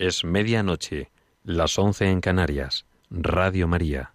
Es medianoche, las once en Canarias. Radio María.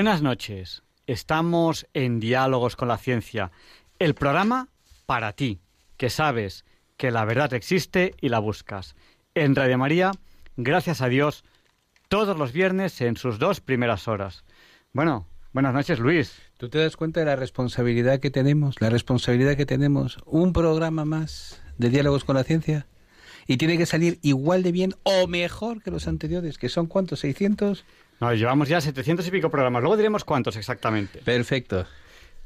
Buenas noches. Estamos en Diálogos con la Ciencia, el programa para ti, que sabes que la verdad existe y la buscas. En Radio María, gracias a Dios, todos los viernes en sus dos primeras horas. Bueno, buenas noches, Luis. ¿Tú te das cuenta de la responsabilidad que tenemos? La responsabilidad que tenemos. Un programa más de Diálogos con la Ciencia. Y tiene que salir igual de bien o mejor que los anteriores, que son cuántos, 600. No, llevamos ya 700 y pico programas. Luego diremos cuántos exactamente. Perfecto.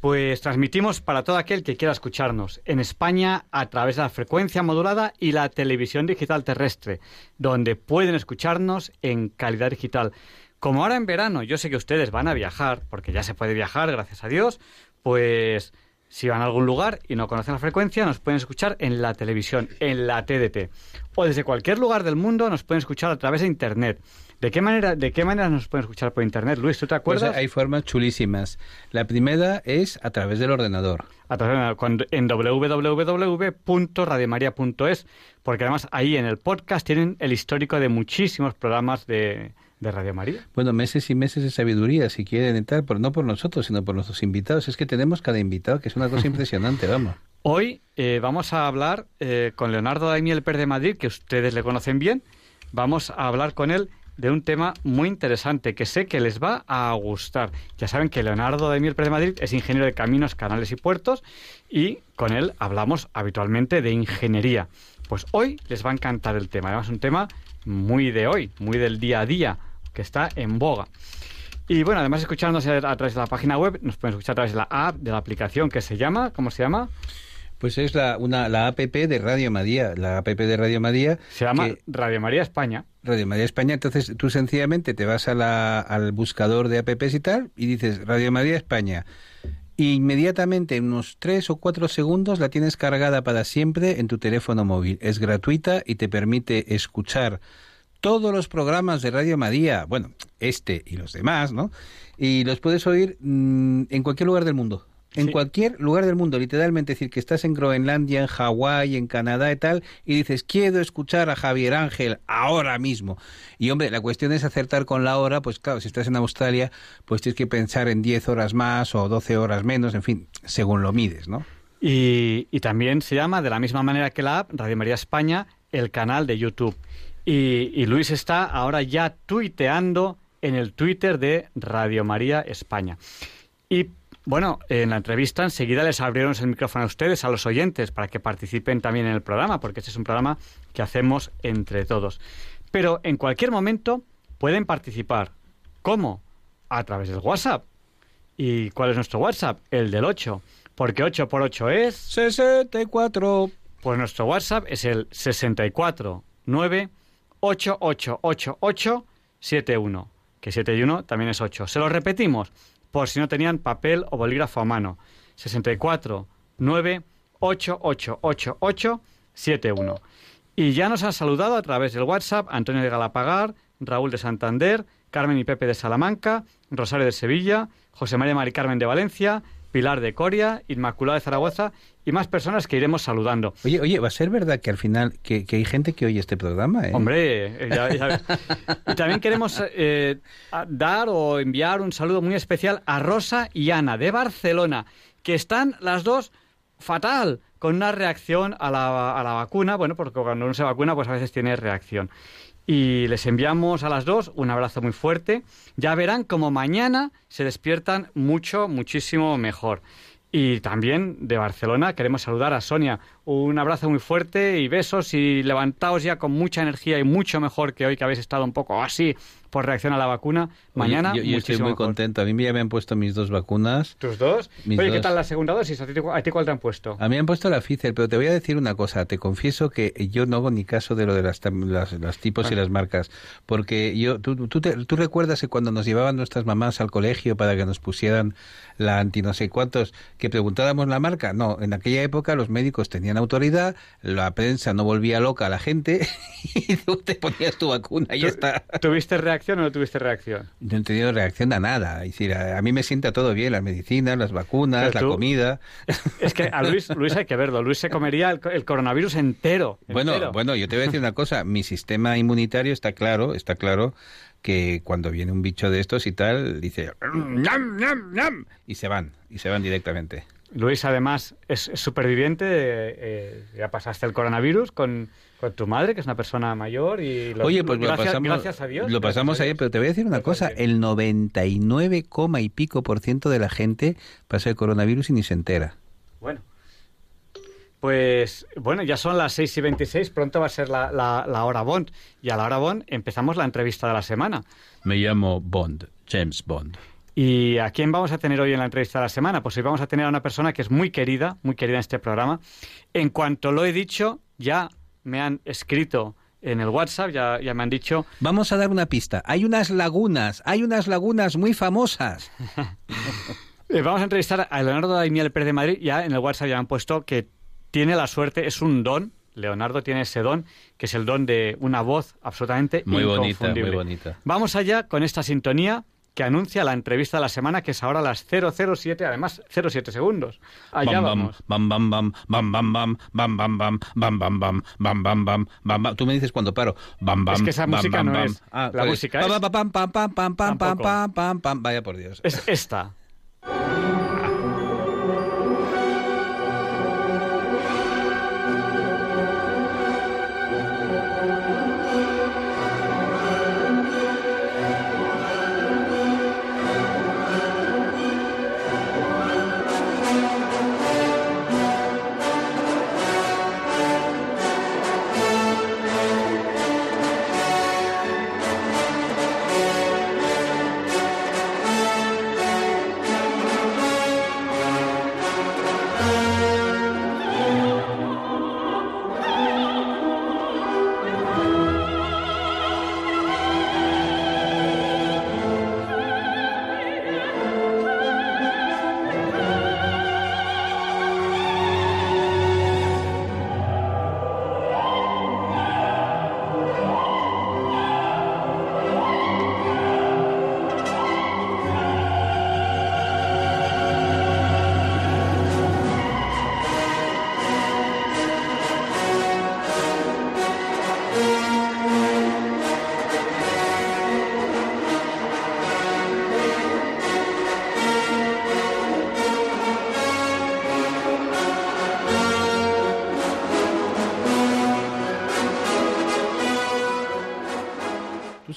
Pues transmitimos para todo aquel que quiera escucharnos en España a través de la frecuencia modulada y la televisión digital terrestre, donde pueden escucharnos en calidad digital. Como ahora en verano, yo sé que ustedes van a viajar, porque ya se puede viajar, gracias a Dios, pues si van a algún lugar y no conocen la frecuencia, nos pueden escuchar en la televisión, en la TDT. O desde cualquier lugar del mundo nos pueden escuchar a través de Internet. ¿De qué manera, de qué manera nos pueden escuchar por internet, Luis? ¿Tú te acuerdas? Pues hay formas chulísimas. La primera es a través del ordenador. A través de, en www.radiomaria.es, porque además ahí en el podcast tienen el histórico de muchísimos programas de, de Radio María. Bueno, meses y meses de sabiduría, si quieren entrar, pero no por nosotros, sino por nuestros invitados. Es que tenemos cada invitado, que es una cosa impresionante, vamos. Hoy eh, vamos a hablar eh, con Leonardo Daimiel Per de Madrid, que ustedes le conocen bien. Vamos a hablar con él de un tema muy interesante que sé que les va a gustar. Ya saben que Leonardo de Miel de Madrid es ingeniero de caminos, canales y puertos y con él hablamos habitualmente de ingeniería. Pues hoy les va a encantar el tema. Además, un tema muy de hoy, muy del día a día, que está en boga. Y bueno, además escuchándonos a través de la página web, nos pueden escuchar a través de la app, de la aplicación que se llama, ¿cómo se llama? Pues es la, una, la app de Radio María. La app de Radio María. Se llama Radio María España. Radio María España. Entonces tú sencillamente te vas a la, al buscador de apps y tal y dices Radio María España. inmediatamente, en unos tres o cuatro segundos, la tienes cargada para siempre en tu teléfono móvil. Es gratuita y te permite escuchar todos los programas de Radio María, bueno, este y los demás, ¿no? Y los puedes oír mmm, en cualquier lugar del mundo en sí. cualquier lugar del mundo, literalmente, decir, que estás en Groenlandia, en Hawái, en Canadá y tal, y dices, quiero escuchar a Javier Ángel ahora mismo. Y hombre, la cuestión es acertar con la hora, pues claro, si estás en Australia, pues tienes que pensar en 10 horas más o 12 horas menos, en fin, según lo mides, ¿no? Y, y también se llama, de la misma manera que la app, Radio María España, el canal de YouTube. Y, y Luis está ahora ya tuiteando en el Twitter de Radio María España. Y bueno, en la entrevista enseguida les abrieron el micrófono a ustedes, a los oyentes, para que participen también en el programa, porque este es un programa que hacemos entre todos. Pero en cualquier momento pueden participar. ¿Cómo? A través del WhatsApp. ¿Y cuál es nuestro WhatsApp? El del 8. Porque 8 por 8 es... 64. Pues nuestro WhatsApp es el 64 9 8888 71. Que 7 y 1 también es 8. Se lo repetimos por si no tenían papel o bolígrafo a mano. 64 9 8 8 8 8 7 1. Y ya nos han saludado a través del WhatsApp Antonio de Galapagar, Raúl de Santander, Carmen y Pepe de Salamanca, Rosario de Sevilla, José María Mari Carmen de Valencia, Pilar de Coria, Inmaculada de Zaragoza y más personas que iremos saludando. Oye, oye, ¿va a ser verdad que al final que, que hay gente que oye este programa? ¿eh? Hombre, ya, ya. y también queremos eh, dar o enviar un saludo muy especial a Rosa y Ana de Barcelona, que están las dos fatal, con una reacción a la, a la vacuna, bueno, porque cuando uno se vacuna, pues a veces tiene reacción. y les enviamos a las dos un abrazo muy fuerte. Ya verán como mañana se despiertan mucho, muchísimo mejor. Y también de Barcelona queremos saludar a Sonia. Un abrazo muy fuerte y besos y levantaos ya con mucha energía y mucho mejor que hoy que habéis estado un poco así por reacción a la vacuna. Mañana Oye, yo, yo estoy muy mejor. contento. A mí ya me han puesto mis dos vacunas. ¿Tus dos? Mis Oye, ¿qué tal la segunda dosis? ¿A ti, a ti cuál te han puesto? A mí me han puesto la Pfizer, pero te voy a decir una cosa. Te confieso que yo no hago ni caso de lo de las, tam- las, las tipos y las marcas. Porque yo, tú, tú, te- tú recuerdas que cuando nos llevaban nuestras mamás al colegio para que nos pusieran la anti no sé cuántos, que preguntábamos la marca. No, en aquella época los médicos tenían autoridad, la prensa no volvía loca a la gente y tú te ponías tu vacuna y ya está. ¿Tuviste reacción o no tuviste reacción? No he tenido reacción a nada. Es decir, a, a mí me sienta todo bien, las medicinas, las vacunas, Pero la tú- comida. Es que a Luis, Luis hay que verlo. Luis se comería el, el coronavirus entero. Bueno, entero. bueno, yo te voy a decir una cosa. Mi sistema inmunitario está claro, está claro que cuando viene un bicho de estos y tal, dice "Ñam, ñam, ñam", y se van, y se van directamente. Luis, además, es, es superviviente. eh, eh, ya pasaste el coronavirus con, con tu madre, que es una persona mayor. y lo- Oye, pues gracias, lo pasamos, gracias a Dios. lo pasamos ayer, pero te voy a decir una Gracias cosa, el 99, coma y pico por ciento de la gente pasa el coronavirus y ni se entera. Bueno. Pues bueno, ya son las 6 y 26, pronto va a ser la, la- la hora Bond. Y a la hora Bond empezamos la entrevista de la semana. Me llamo Bond, James Bond. ¿Y a quién vamos a tener hoy en la entrevista de la semana? Pues hoy vamos a tener a una persona que es muy querida, muy querida en este programa. En cuanto lo he dicho, ya me han escrito en el WhatsApp, ya, ya me han dicho, Vamos a dar una pista. Hay unas lagunas, hay unas lagunas muy famosas. eh, vamos a entrevistar a Leonardo Daimiel Pérez de Madrid, ya en el WhatsApp ya me han puesto que tiene la suerte, es un don, Leonardo tiene ese don, que es el don de una voz absolutamente Muy bonita, inconfundible. muy bonita. Vamos allá con esta sintonía que anuncia la entrevista de la semana, que es ahora a las 007, además 07 segundos. Allá bam, vamos. Bam, bam, bam, bam, bam, bam, bam, bam, bam, bam, bam, bam, bam, bam, bam, bam, bam. Tú me dices cuando paro. Bam, bam, Es que esa música no es. Ah, La pues, música es- pam, pam, pam, pam, pam, pam, pam, Tampoco. pam, pam, pam. Vaya por Dios. Es esta.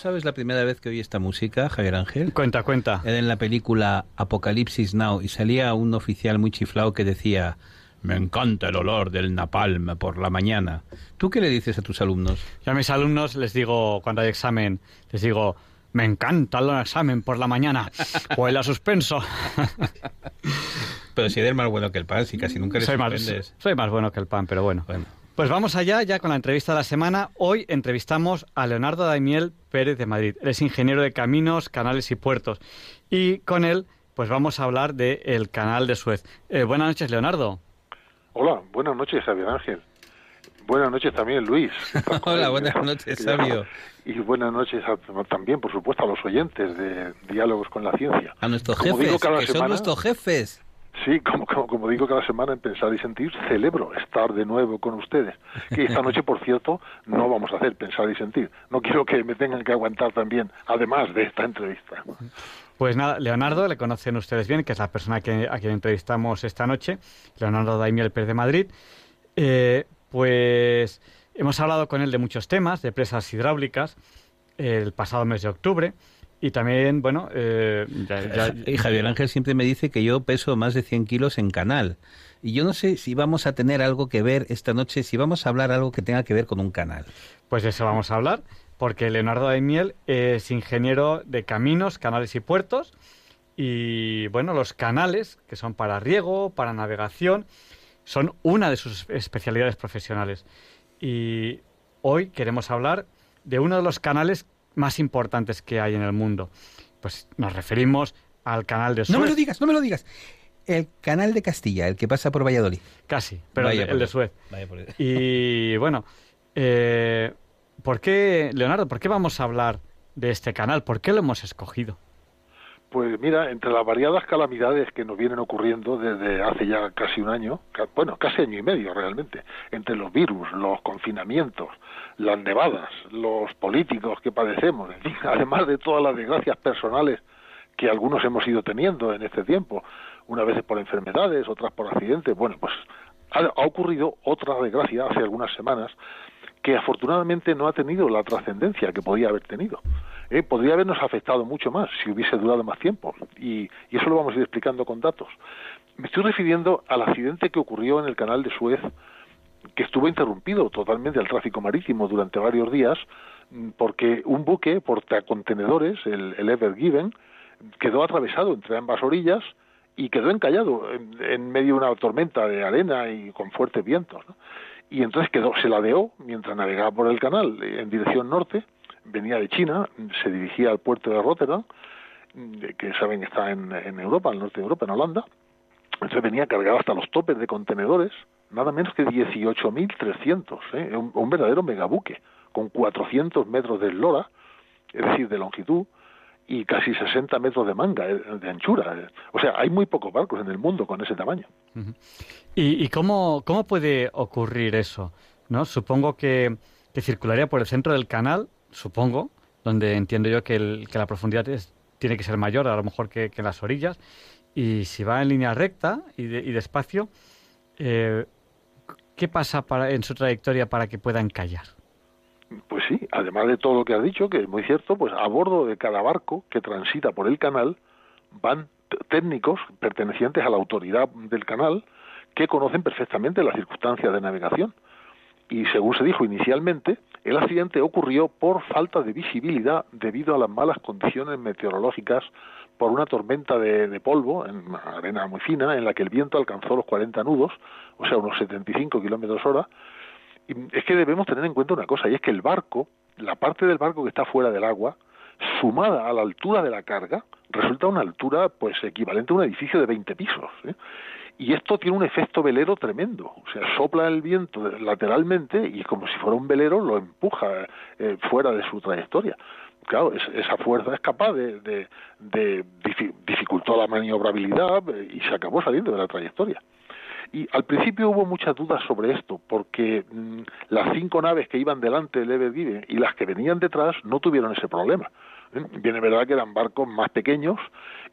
Sabes la primera vez que oí esta música, Javier Ángel? Cuenta, cuenta. Era en la película Apocalipsis Now y salía un oficial muy chiflado que decía me encanta el olor del napalm por la mañana. ¿Tú qué le dices a tus alumnos? Yo a mis alumnos les digo, cuando hay examen, les digo, me encanta el examen por la mañana. O el suspenso. Pero si eres más bueno que el pan, si casi nunca le soy, más, soy más bueno que el pan, pero bueno. Bueno, Pues vamos allá ya con la entrevista de la semana. Hoy entrevistamos a Leonardo Daimiel Pérez de Madrid. Él es ingeniero de caminos, canales y puertos. Y con él, pues vamos a hablar del canal de Suez. Eh, buenas noches, Leonardo. Hola, buenas noches, Javier Ángel. Buenas noches también, Luis. Hola, buenas noches, Sabio. Y buenas noches a- también, por supuesto, a los oyentes de Diálogos con la Ciencia. a nuestros Como jefes, digo que son nuestros jefes. Sí, como, como, como digo cada semana en Pensar y Sentir, celebro estar de nuevo con ustedes. Que esta noche, por cierto, no vamos a hacer Pensar y Sentir. No quiero que me tengan que aguantar también, además de esta entrevista. Pues nada, Leonardo, le conocen ustedes bien, que es la persona que, a quien entrevistamos esta noche, Leonardo Daimiel Pérez de Madrid. Eh, pues Hemos hablado con él de muchos temas, de presas hidráulicas, el pasado mes de octubre. Y también, bueno, eh, Y Javier Ángel siempre me dice que yo peso más de 100 kilos en canal. Y yo no sé si vamos a tener algo que ver esta noche, si vamos a hablar algo que tenga que ver con un canal. Pues de eso vamos a hablar, porque Leonardo Daimiel es ingeniero de caminos, canales y puertos. Y bueno, los canales, que son para riego, para navegación, son una de sus especialidades profesionales. Y hoy queremos hablar de uno de los canales más importantes que hay en el mundo. Pues nos referimos al canal de Suez. No me lo digas, no me lo digas. El canal de Castilla, el que pasa por Valladolid. Casi, pero el, de Suez. Y bueno, eh, ¿por qué, Leonardo, por qué vamos a hablar de este canal? ¿Por qué lo hemos escogido? Pues mira, entre las variadas calamidades que nos vienen ocurriendo desde hace ya casi un año, bueno, casi año y medio realmente, entre los virus, los confinamientos, las nevadas, los políticos que padecemos, en fin, además de todas las desgracias personales que algunos hemos ido teniendo en este tiempo, unas veces por enfermedades, otras por accidentes, bueno, pues ha, ha ocurrido otra desgracia hace algunas semanas que afortunadamente no ha tenido la trascendencia que podía haber tenido. ¿Eh? podría habernos afectado mucho más si hubiese durado más tiempo. Y, eso lo vamos a ir explicando con datos. Me estoy refiriendo al accidente que ocurrió en el canal de Suez, que estuvo interrumpido totalmente al tráfico marítimo durante varios días, mm, porque un buque portacontenedores, el, el Ever Given, quedó atravesado entre ambas orillas y quedó encallado en, medio de una tormenta de arena y con fuertes vientos. Y entonces quedó, se ladeó mientras navegaba por el canal en dirección norte venía de China, se dirigía al puerto de Rotterdam, que saben está en, en Europa, al norte de Europa, en Holanda. Entonces venía cargado hasta los topes de contenedores, nada menos que 18.300, ¿eh? un, un verdadero megabuque, con 400 metros de eslora, es decir, de longitud, y casi 60 metros de manga, eh, de anchura. O sea, hay muy pocos barcos en el mundo con ese tamaño. ¿Y, cómo, cómo puede ocurrir eso? ¿No? Supongo que circularía por el centro del canal supongo, donde entiendo yo que, la profundidad tiene que ser mayor a lo mejor que, las orillas. Y si va en línea recta y, despacio, eh, ¿qué pasa para, en su trayectoria para que pueda encallar? Pues sí, además de todo lo que has dicho, que es muy cierto, pues a bordo de cada barco que transita por el canal van técnicos pertenecientes a la autoridad del canal que conocen perfectamente las circunstancias de navegación. Y según se dijo inicialmente, el accidente ocurrió por falta de visibilidad debido a las malas condiciones meteorológicas por una tormenta de, polvo en arena muy fina en la que el viento alcanzó los 40 nudos, o sea, unos 75 kilómetros hora. Y es que debemos tener en cuenta una cosa, y es que el barco, la parte del barco que está fuera del agua, sumada a la altura de la carga, resulta una altura pues equivalente a un edificio de 20 pisos. ¿eh? Y esto tiene un efecto velero tremendo. O sea, sopla el viento lateralmente y como si fuera un velero lo empuja eh, fuera de su trayectoria. Claro, esa fuerza es capaz de, de, dificultó la maniobrabilidad eh, y se acabó saliendo de la trayectoria. Y al principio hubo muchas dudas sobre esto, porque mm, las cinco naves que iban delante del Ever Given y las que venían detrás no tuvieron ese problema. ¿Eh? Viene verdad que eran barcos más pequeños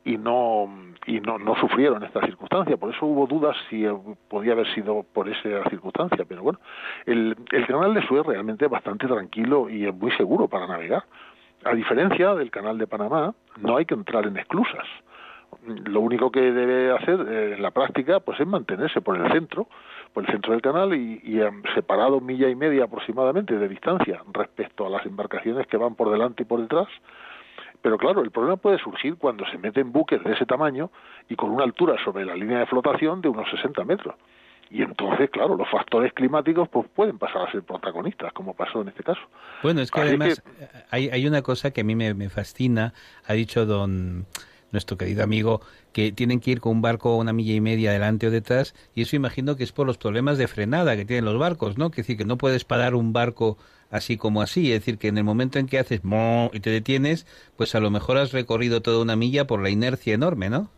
y no y no, no sufrieron esta circunstancia. Por eso hubo dudas si podía haber sido por esa circunstancia. Pero bueno, el, el canal de Suez realmente es bastante tranquilo y es muy seguro para navegar. A diferencia del canal de Panamá, no hay que entrar en esclusas. Lo único que debe hacer eh, en la práctica pues es mantenerse por el centro, por el centro del canal y, y separado milla y media aproximadamente de distancia respecto a las embarcaciones que van por delante y por detrás pero claro, el problema puede surgir cuando se meten buques de ese tamaño y con una altura sobre la línea de flotación de unos 60 metros. Y entonces, claro, los factores climáticos pues pueden pasar a ser protagonistas, como pasó en este caso. Bueno, es que además Hay, hay una cosa que a mí me, me fascina, ha dicho don nuestro querido amigo, que tienen que ir con un barco una milla y media adelante o detrás, y eso imagino que es por los problemas de frenada que tienen los barcos, ¿no? Que decir, que no puedes parar un barco así como así, es decir, que en el momento en que haces y te detienes, pues a lo mejor has recorrido toda una milla por la inercia enorme, ¿no?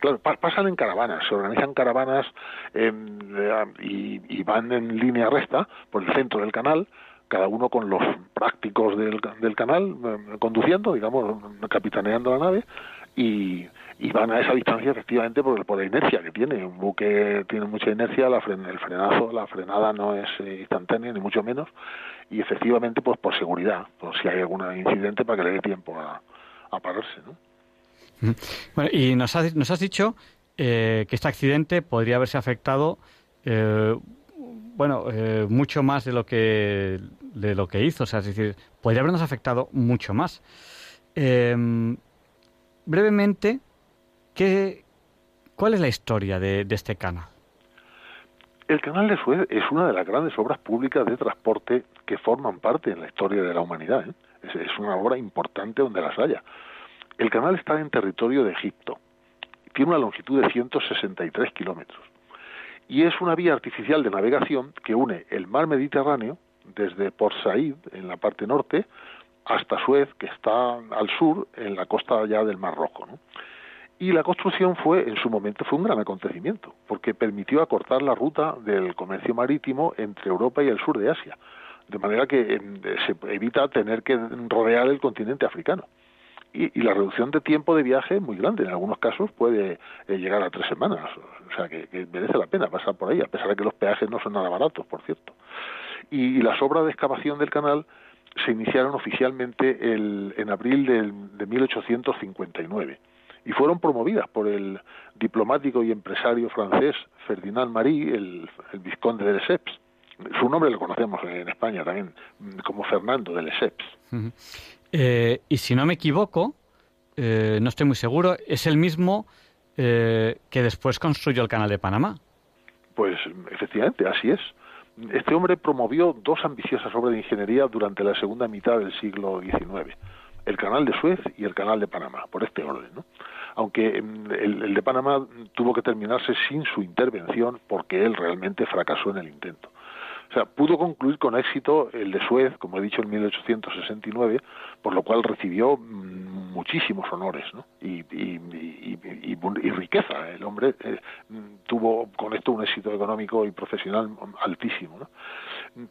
Claro, pasan en caravanas, se organizan caravanas em, y, y, van en línea recta por el centro del canal, cada uno con los prácticos del, del canal, em, conduciendo, digamos, capitaneando la nave, y, y van a esa distancia efectivamente por, por la inercia que tiene. Un buque tiene mucha inercia, la el frenazo, la frenada no es eh, instantánea ni mucho menos y efectivamente pues por seguridad, por si hay algún incidente para que le dé tiempo a, pararse, ¿no? Bueno, y nos has, nos has dicho eh, que este accidente podría haberse afectado eh, bueno, eh, mucho más de lo que de lo que hizo, o sea, es decir, podría habernos afectado mucho más. Em, brevemente, ¿qué, ¿cuál es la historia de, este canal? El canal de Suez es una de las grandes obras públicas de transporte que forman parte en la historia de la humanidad. Es, es, una obra importante donde las haya. El canal está en territorio de Egipto. Tiene una longitud de 163 kilómetros y es una vía artificial de navegación que une el mar Mediterráneo desde Port Said en la parte norte hasta Suez que está al sur en la costa ya del Mar Rojo. Y la construcción fue en su momento fue un gran acontecimiento porque permitió acortar la ruta del comercio marítimo entre Europa y el sur de Asia, de manera que em, se evita tener que rodear el continente africano y, la reducción de tiempo de viaje es muy grande. En algunos casos puede eh, llegar a tres semanas. O sea, que, merece la pena pasar por ahí, a pesar de que los peajes no son nada baratos, por cierto. Y, las obras de excavación del canal se iniciaron oficialmente el, en abril del, de 1859 y fueron promovidas por el diplomático y empresario francés Ferdinand Marie, el, el vizconde de Lesseps. Su nombre lo conocemos en España también como Fernando de Lesseps. Eh, y si no me equivoco, eh, no estoy muy seguro, es el mismo eh, que después construyó el Canal de Panamá. Pues efectivamente, así es. Este hombre promovió dos ambiciosas obras de ingeniería durante la segunda mitad del siglo XIX, el Canal de Suez y el Canal de Panamá, por este orden. ¿no? Aunque mm, el de Panamá tuvo que terminarse sin su intervención porque él realmente fracasó en el intento. O sea, pudo concluir con éxito el de Suez, como he dicho, en 1869, por lo cual recibió mm, muchísimos honores ¿no? y, riqueza. El hombre eh, tuvo con esto un éxito económico y profesional altísimo. ¿no?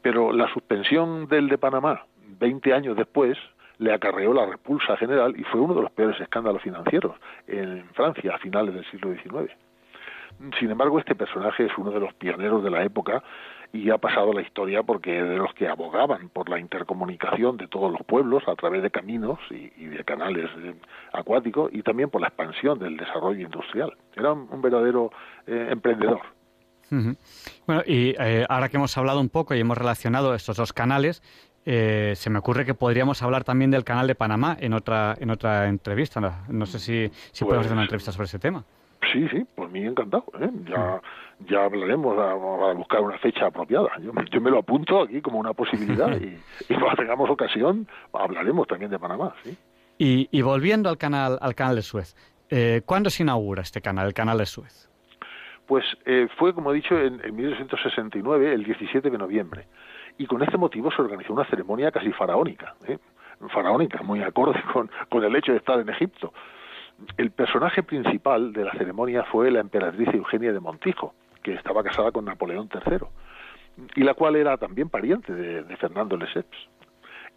Pero la suspensión del de Panamá, 20 años después, le acarreó la repulsa general y fue uno de los peores escándalos financieros en Francia a finales del siglo XIX. Sin embargo, este personaje es uno de los pioneros de la época y ha pasado la historia porque de los que abogaban por la intercomunicación de todos los pueblos a través de caminos y, de canales eh, acuáticos y también por la expansión del desarrollo industrial. Era un, verdadero eh, emprendedor. Bueno, y eh, ahora que hemos hablado un poco y hemos relacionado estos dos canales, se me ocurre que podríamos hablar también del canal de Panamá en otra en otra entrevista. No, sé si, si podemos hacer una pues entrevista sobre ese tema. Sí, sí, por mí encantado. ¿eh? Ya, ya hablaremos a, buscar una fecha apropiada. Yo, yo, me lo apunto aquí como una posibilidad y, cuando tengamos ocasión hablaremos también de Panamá. ¿sí? Y, y volviendo al canal, al canal de Suez, eh, ¿cuándo se inaugura este canal, el canal de Suez? Pues eh, fue, como he dicho, en, en 1969, el 17 de noviembre. Y con este motivo se organizó una ceremonia casi faraónica. ¿eh? Faraónica, muy acorde con, con el hecho de estar en Egipto el personaje principal de la ceremonia fue la emperatriz Eugenia de Montijo, que estaba casada con Napoleón III, y la cual era también pariente de, Fernando Lesseps.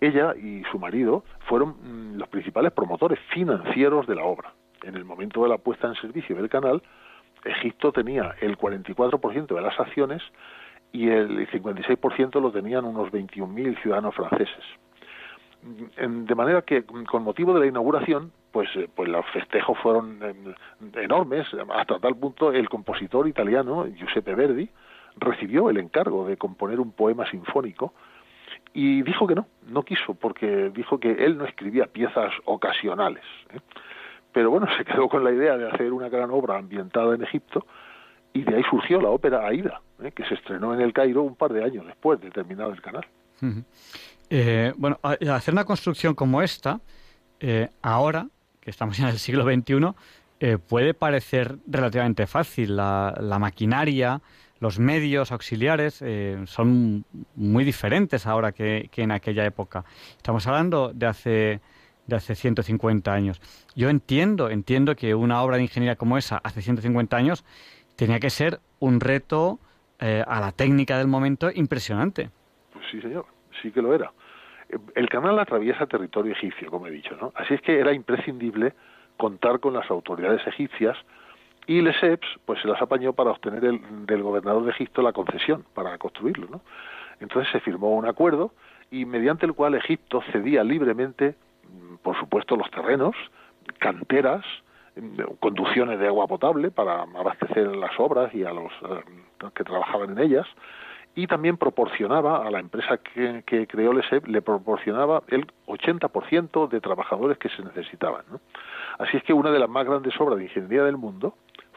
Ella y su marido fueron mm, los principales promotores financieros de la obra. En el momento de la puesta en servicio del canal, Egipto tenía el 44% de las acciones y el 56% lo tenían unos 21.000 ciudadanos franceses. De manera que, con motivo de la inauguración, pues, eh, pues los festejos fueron em, enormes, hasta tal punto el compositor italiano Giuseppe Verdi recibió el encargo de componer un poema sinfónico y dijo que no, no quiso, porque dijo que él no escribía piezas ocasionales. ¿eh? Pero bueno, se quedó con la idea de hacer una gran obra ambientada en Egipto y de ahí surgió la ópera Aida, ¿eh? que se estrenó en el Cairo un par de años después de terminar el canal. Eh, bueno, hacer una construcción como esta, eh, ahora, que estamos en el siglo XXI, eh, puede parecer relativamente fácil. La, maquinaria, los medios auxiliares son muy diferentes ahora que, en aquella época. Estamos hablando de hace, de hace 150 años. Yo entiendo, entiendo que una obra de ingeniería como esa, hace 150 años, tenía que ser un reto a la técnica del momento impresionante. Pues sí, señor sí que lo era. El canal atraviesa territorio egipcio, como he dicho, ¿no? Así es que era imprescindible contar con las autoridades egipcias y Lesseps pues se las apañó para obtener del gobernador de Egipto la concesión para construirlo. ¿no? Entonces se firmó un acuerdo y mediante el cual Egipto cedía libremente, mm, por supuesto, los terrenos, canteras, mm, conducciones de agua potable para abastecer las obras y a los eh, que trabajaban en ellas, y también proporcionaba a la empresa que, creó LESEP, le proporcionaba el 80% de trabajadores que se necesitaban. Así es que una de las más grandes obras de ingeniería del mundo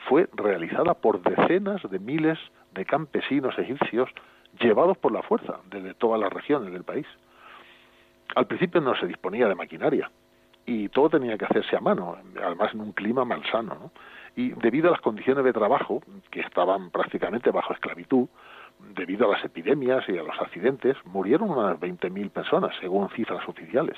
fue realizada por decenas de miles de campesinos egipcios llevados por la fuerza desde todas las regiones del país. Al principio no se disponía de maquinaria y todo tenía que hacerse a mano, además en un clima malsano. ¿no? Y debido a las condiciones de trabajo, que estaban prácticamente bajo esclavitud, debido a las epidemias y a los accidentes, murieron unas 20.000 personas, según cifras oficiales.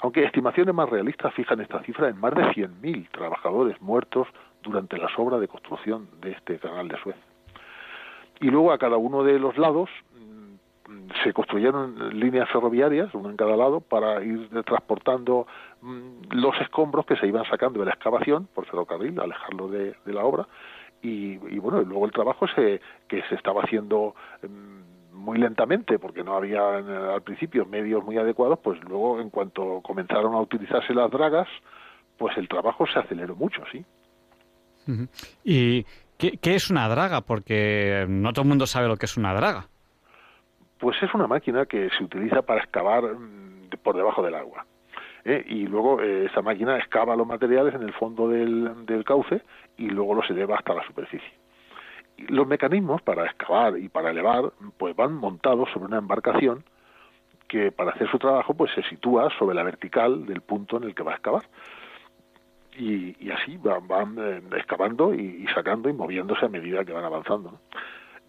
Aunque estimaciones más realistas fijan esta cifra en más de 100.000 trabajadores muertos durante las obras de construcción de este canal de Suez. Y luego a cada uno de los lados mm, se construyeron líneas ferroviarias, una en cada lado, para ir transportando mm, los escombros que se iban sacando de la excavación por ferrocarril, alejarlo de la obra, y, bueno, y luego el trabajo se, que se estaba haciendo mm, muy lentamente porque no había al principio medios muy adecuados, pues luego en cuanto comenzaron a utilizarse las dragas, pues el trabajo se aceleró mucho, sí. ¿Y qué, qué es una draga? Porque no todo el mundo sabe lo que es una draga. Pues es una máquina que se utiliza para excavar mm, por debajo del agua. ¿Eh? y luego eh, esa máquina excava los materiales en el fondo del, cauce y luego los eleva hasta la superficie. los mecanismos para excavar y para elevar pues van montados sobre una embarcación que para hacer su trabajo pues se sitúa sobre la vertical del punto en el que va a excavar. Y, y así van, van eh, excavando y, sacando y moviéndose a medida que van avanzando.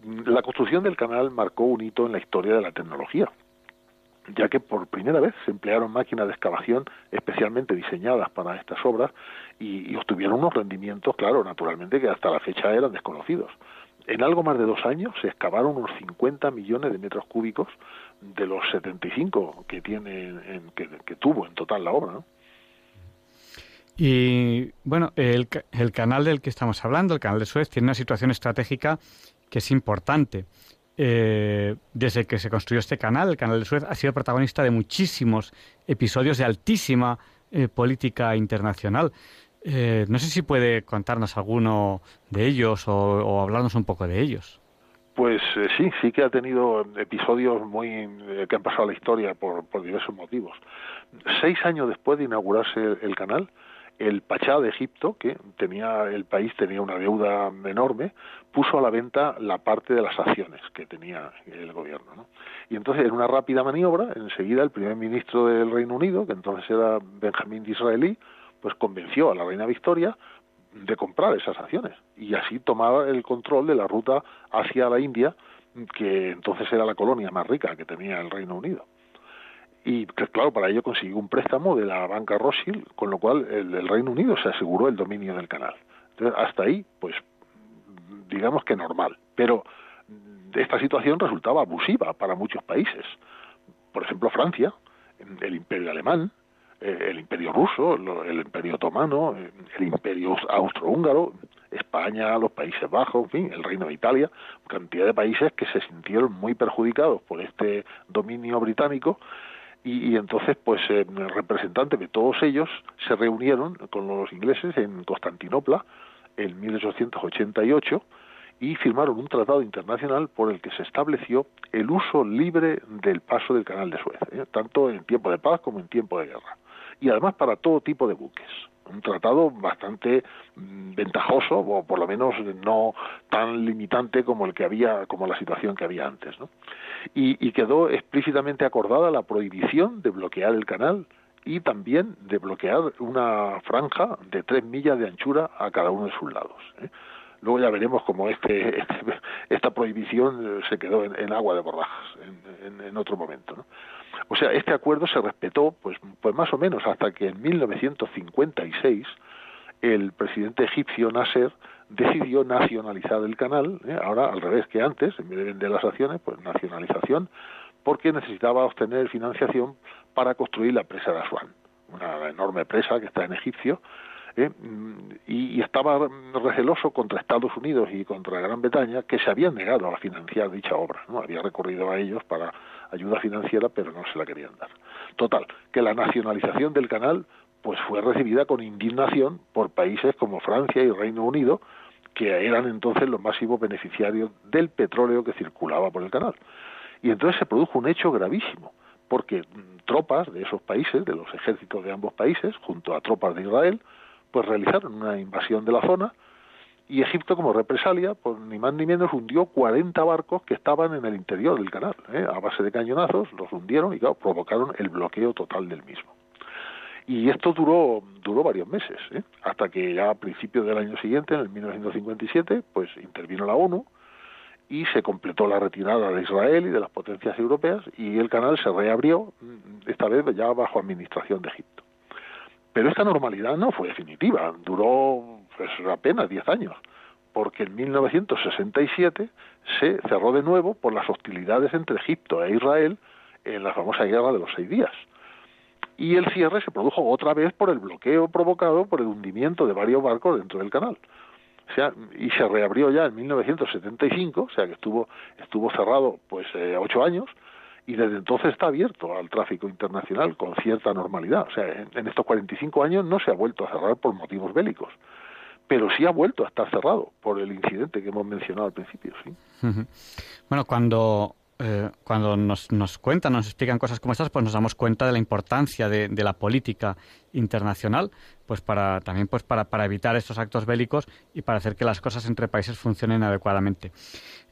La construcción del canal marcó un hito en la historia de la tecnología, ya que por primera vez se emplearon máquinas de excavación especialmente diseñadas para estas obras y, obtuvieron unos rendimientos, claro, naturalmente que hasta la fecha eran desconocidos. En algo más de dos años se excavaron unos 50 millones de metros cúbicos de los 75 que tiene en, que, tuvo en total la obra. Y bueno, el, el canal del que estamos hablando, el canal de Suez, tiene una situación estratégica que es importante eh, desde que se construyó este canal, el canal de Suez ha sido protagonista de muchísimos episodios de altísima eh, política internacional. Eh, no sé si puede contarnos alguno de ellos o, hablarnos un poco de ellos. Pues eh, sí, sí que ha tenido episodios muy que han pasado a la historia por diversos motivos. Seis años después de inaugurarse el canal, el Pachá de Egipto, que tenía el país tenía una deuda enorme, puso a la venta la parte de las acciones que tenía el gobierno. ¿no? Y entonces, en una rápida maniobra, enseguida el primer ministro del Reino Unido, que entonces era Benjamín Disraeli, pues convenció a la reina Victoria de comprar esas acciones y así tomaba el control de la ruta hacia la India, que entonces era la colonia más rica que tenía el Reino Unido y claro, para ello consiguió un préstamo de la banca Rothschild, con lo cual el, Reino Unido se aseguró el dominio del canal. Entonces, hasta ahí, pues digamos que normal, pero esta situación resultaba abusiva para muchos países. Por ejemplo, Francia, el imperio alemán, eh, el imperio ruso, el imperio otomano, el imperio austrohúngaro, España, los Países Bajos, en fin, el Reino de Italia, cantidad de países que se sintieron muy perjudicados por este dominio británico y, entonces pues eh, representantes de todos ellos se reunieron con los ingleses en Constantinopla en 1888 y firmaron un tratado internacional por el que se estableció el uso libre del paso del canal de Suez, ¿eh? tanto en tiempo de paz como en tiempo de guerra, y además para todo tipo de buques un tratado bastante mm, ventajoso o por lo menos no tan limitante como el que había como la situación que había antes ¿no? y, y quedó explícitamente acordada la prohibición de bloquear el canal y también de bloquear una franja de tres millas de anchura a cada uno de sus lados ¿eh? luego ya veremos cómo este, este, esta prohibición se quedó en, agua de borrajas en, en, en otro momento ¿no? O sea, este acuerdo se respetó, pues, pues más o menos, hasta que en 1956 el presidente egipcio Nasser decidió nacionalizar el canal, ¿eh? ahora al revés que antes, en vez de las acciones, pues nacionalización, porque necesitaba obtener financiación para construir la presa de Asuán, una enorme presa que está en Egipcio, ¿eh? y, estaba receloso contra Estados Unidos y contra Gran Bretaña, que se habían negado a financiar dicha obra. ¿no? Había recorrido a ellos para ayuda financiera, pero no se la querían dar. Total, que la nacionalización del canal pues fue recibida con indignación por países como Francia y Reino Unido, que eran entonces los máximos beneficiarios del petróleo que circulaba por el canal. Y entonces se produjo un hecho gravísimo, porque tropas de esos países, de los ejércitos de ambos países, junto a tropas de Israel, pues realizaron una invasión de la zona y Egipto como represalia, pues ni más ni menos hundió 40 barcos que estaban en el interior del canal, ¿eh? a base de cañonazos, los hundieron y provocaron el bloqueo total del mismo. Y esto duró, duró varios meses, ¿eh? hasta que ya a principios del año siguiente, en el 1957, pues intervino la ONU y se completó la retirada de Israel y de las potencias europeas y el canal se reabrió, mm, esta vez ya bajo administración de Egipto. Pero esta normalidad no fue definitiva, duró pues, apenas 10 años, porque en 1967 se cerró de nuevo por las hostilidades entre Egipto e Israel en la famosa guerra de los seis días. Y el cierre se produjo otra vez por el bloqueo provocado por el hundimiento de varios barcos dentro del canal. O sea, y se reabrió ya en 1975, o sea que estuvo estuvo cerrado pues eh, ocho años y desde entonces está abierto al tráfico internacional con cierta normalidad. O sea, en, estos 45 años no se ha vuelto a cerrar por motivos bélicos, pero sí ha vuelto a estar cerrado por el incidente que hemos mencionado al principio. ¿sí? Bueno, cuando eh, cuando nos, nos, cuentan, nos explican cosas como estas, pues nos damos cuenta de la importancia de, la política internacional, pues para también pues para, para, evitar estos actos bélicos y para hacer que las cosas entre países funcionen adecuadamente.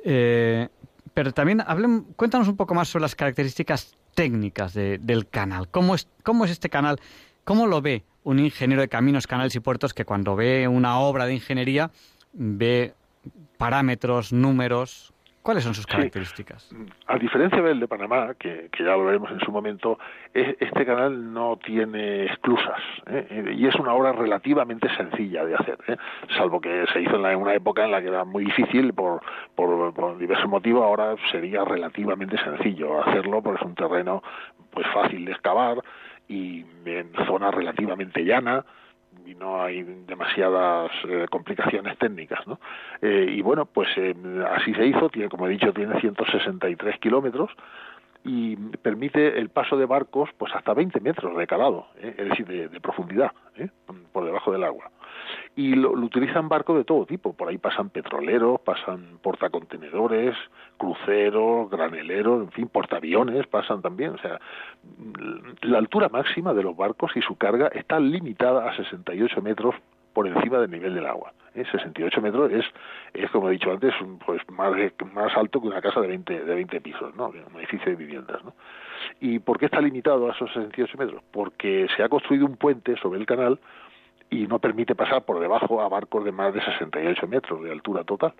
Eh, pero también hablen, cuéntanos un poco más sobre las características técnicas del canal. ¿Cómo es, ¿Cómo es este canal? ¿Cómo lo ve un ingeniero de caminos, canales y puertos que cuando ve una obra de ingeniería ve parámetros, números, ¿Cuáles son sus características? A diferencia del de Panamá, que, ya lo veremos en su momento, este canal no tiene esclusas ¿eh? y es una obra relativamente sencilla de hacer, ¿eh? salvo que se hizo en, una época en la que era muy difícil por, por, diversos motivos, ahora sería relativamente sencillo hacerlo porque es un terreno pues fácil de excavar y en zona relativamente llana, y no hay demasiadas eh, complicaciones técnicas, ¿no? Eh, y bueno, pues eh, así se hizo, tiene, como he dicho, tiene 163 kilómetros y permite el paso de barcos pues hasta 20 metros de calado, es decir, de, de profundidad, por debajo del agua y lo, utilizan barcos de todo tipo. Por ahí pasan petroleros, pasan portacontenedores, cruceros, graneleros, en fin, portaaviones pasan también. O sea, la altura máxima de los barcos y su carga está limitada a 68 metros por encima del nivel del agua. ¿eh? 68 metros es, es, como he dicho antes, pues más, más alto que una casa de 20, de 20 pisos, ¿no? un edificio de viviendas. ¿no? ¿Y por qué está limitado a esos 68 metros? Porque se ha construido un puente sobre el canal y no permite pasar por debajo a barcos de más de 68 metros de altura total.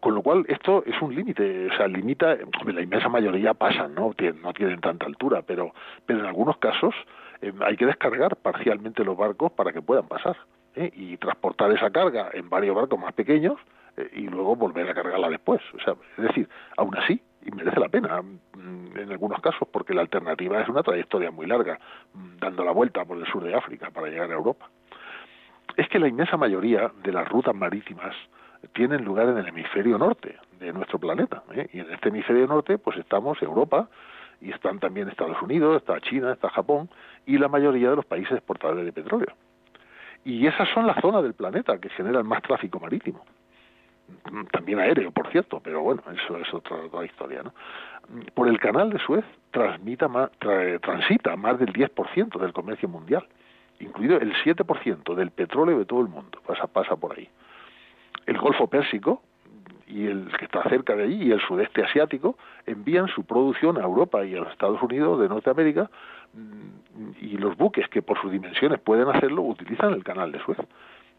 Con lo cual, esto es un límite, o sea, limita, la inmensa mayoría pasan, ¿no? no tienen tanta altura, pero, pero en algunos casos eh, hay que descargar parcialmente los barcos para que puedan pasar ¿eh? y transportar esa carga en varios barcos más pequeños eh, y luego volver a cargarla después. O sea, es decir, aún así, y merece la pena mm, en algunos casos, porque la alternativa es una trayectoria muy larga, mm, dando la vuelta por el sur de África para llegar a Europa es que la inmensa mayoría de las rutas marítimas tienen lugar en el hemisferio norte de nuestro planeta. ¿eh? Y en este hemisferio norte, pues estamos Europa, y están también Estados Unidos, está China, está Japón, y la mayoría de los países exportadores de petróleo. Y esas son las zonas del planeta que generan más tráfico marítimo. También aéreo, por cierto, pero bueno, eso es otra, historia. ¿no? Por el canal de Suez transmita transita más del 10% del comercio mundial incluido el 7% del petróleo de todo el mundo, pasa, pasa por ahí. El Golfo Pérsico y el que está cerca de allí y el sudeste asiático envían su producción a Europa y a los Estados Unidos de Norteamérica mm, y los buques que por sus dimensiones pueden hacerlo utilizan el canal de Suez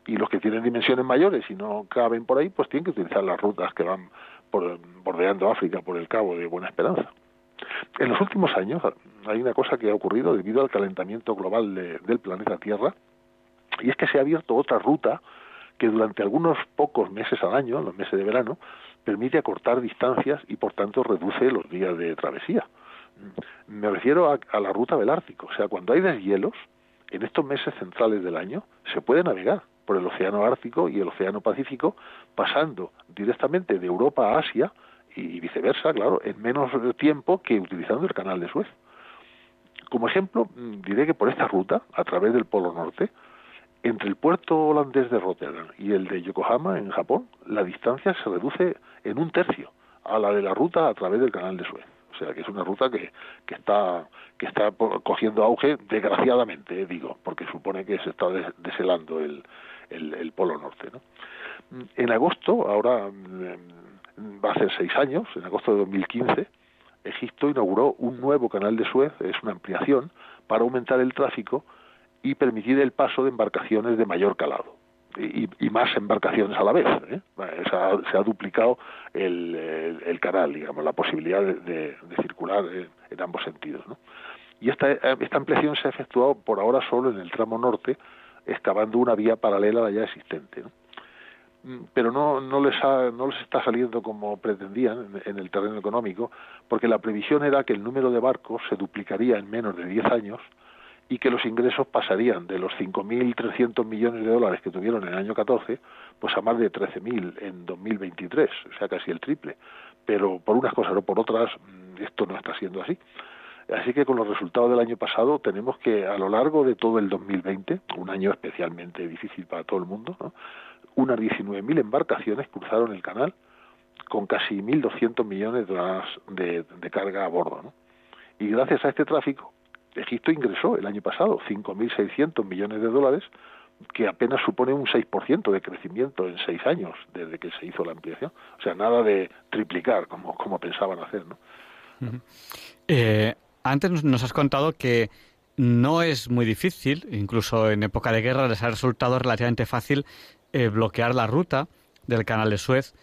y los que tienen dimensiones mayores y no caben por ahí pues tienen que utilizar las rutas que van por, bordeando África por el Cabo de Buena Esperanza. En los últimos años hay una cosa que ha ocurrido debido al calentamiento global del planeta Tierra, y es que se ha abierto otra ruta que durante algunos pocos meses al año, los meses de verano, permite acortar distancias y por tanto reduce los días de travesía. Me refiero a, la ruta del Ártico, o sea, cuando hay deshielos, en estos meses centrales del año se puede navegar por el Océano Ártico y el Océano Pacífico, pasando directamente de Europa a Asia y viceversa, claro, en menos tiempo que utilizando el canal de Suez. Como ejemplo, mm, diré que por esta ruta, a través del Polo Norte, entre el puerto holandés de Rotterdam y el de Yokohama, en Japón, la distancia se reduce en un tercio a la de la ruta a través del canal de Suez. O sea que es una ruta que, que está que está cogiendo auge, desgraciadamente, eh, digo, porque supone que se está deshelando el, el, el Polo Norte. ¿no? En agosto, ahora mm, va a ser seis años, en agosto de 2015, Egipto inauguró un nuevo canal de Suez, es una ampliación, para aumentar el tráfico y permitir el paso de embarcaciones de mayor calado. Y, más embarcaciones a la vez. ¿eh? Se, ha, se, ha, duplicado el, canal, digamos, la posibilidad de circular en, en, ambos sentidos. ¿no? Y esta, esta ampliación se ha efectuado por ahora solo en el tramo norte, excavando una vía paralela a la ya existente. ¿no? Pero no, no, les ha, no les está saliendo como pretendían en, en, el terreno económico, porque la previsión era que el número de barcos se duplicaría en menos de 10 años y que los ingresos pasarían de los 5.300 millones de dólares que tuvieron en el año 14, pues a más de 13.000 en 2023, o sea, casi el triple. Pero por unas cosas o por otras, esto no está siendo así. Así que con los resultados del año pasado tenemos que a lo largo de todo el 2020, un año especialmente difícil para todo el mundo, ¿no? Unas 19.000 embarcaciones cruzaron el canal con casi 1.200 millones de, de, de, carga a bordo. ¿no? Y gracias a este tráfico, Egipto ingresó el año pasado 5.600 millones de dólares, que apenas supone un 6% de crecimiento en seis años desde que se hizo la ampliación. O sea, nada de triplicar como, como pensaban hacer. ¿no? Uh antes nos has contado que no es muy difícil, incluso en época de guerra les ha resultado relativamente fácil eh, bloquear la ruta del canal de Suez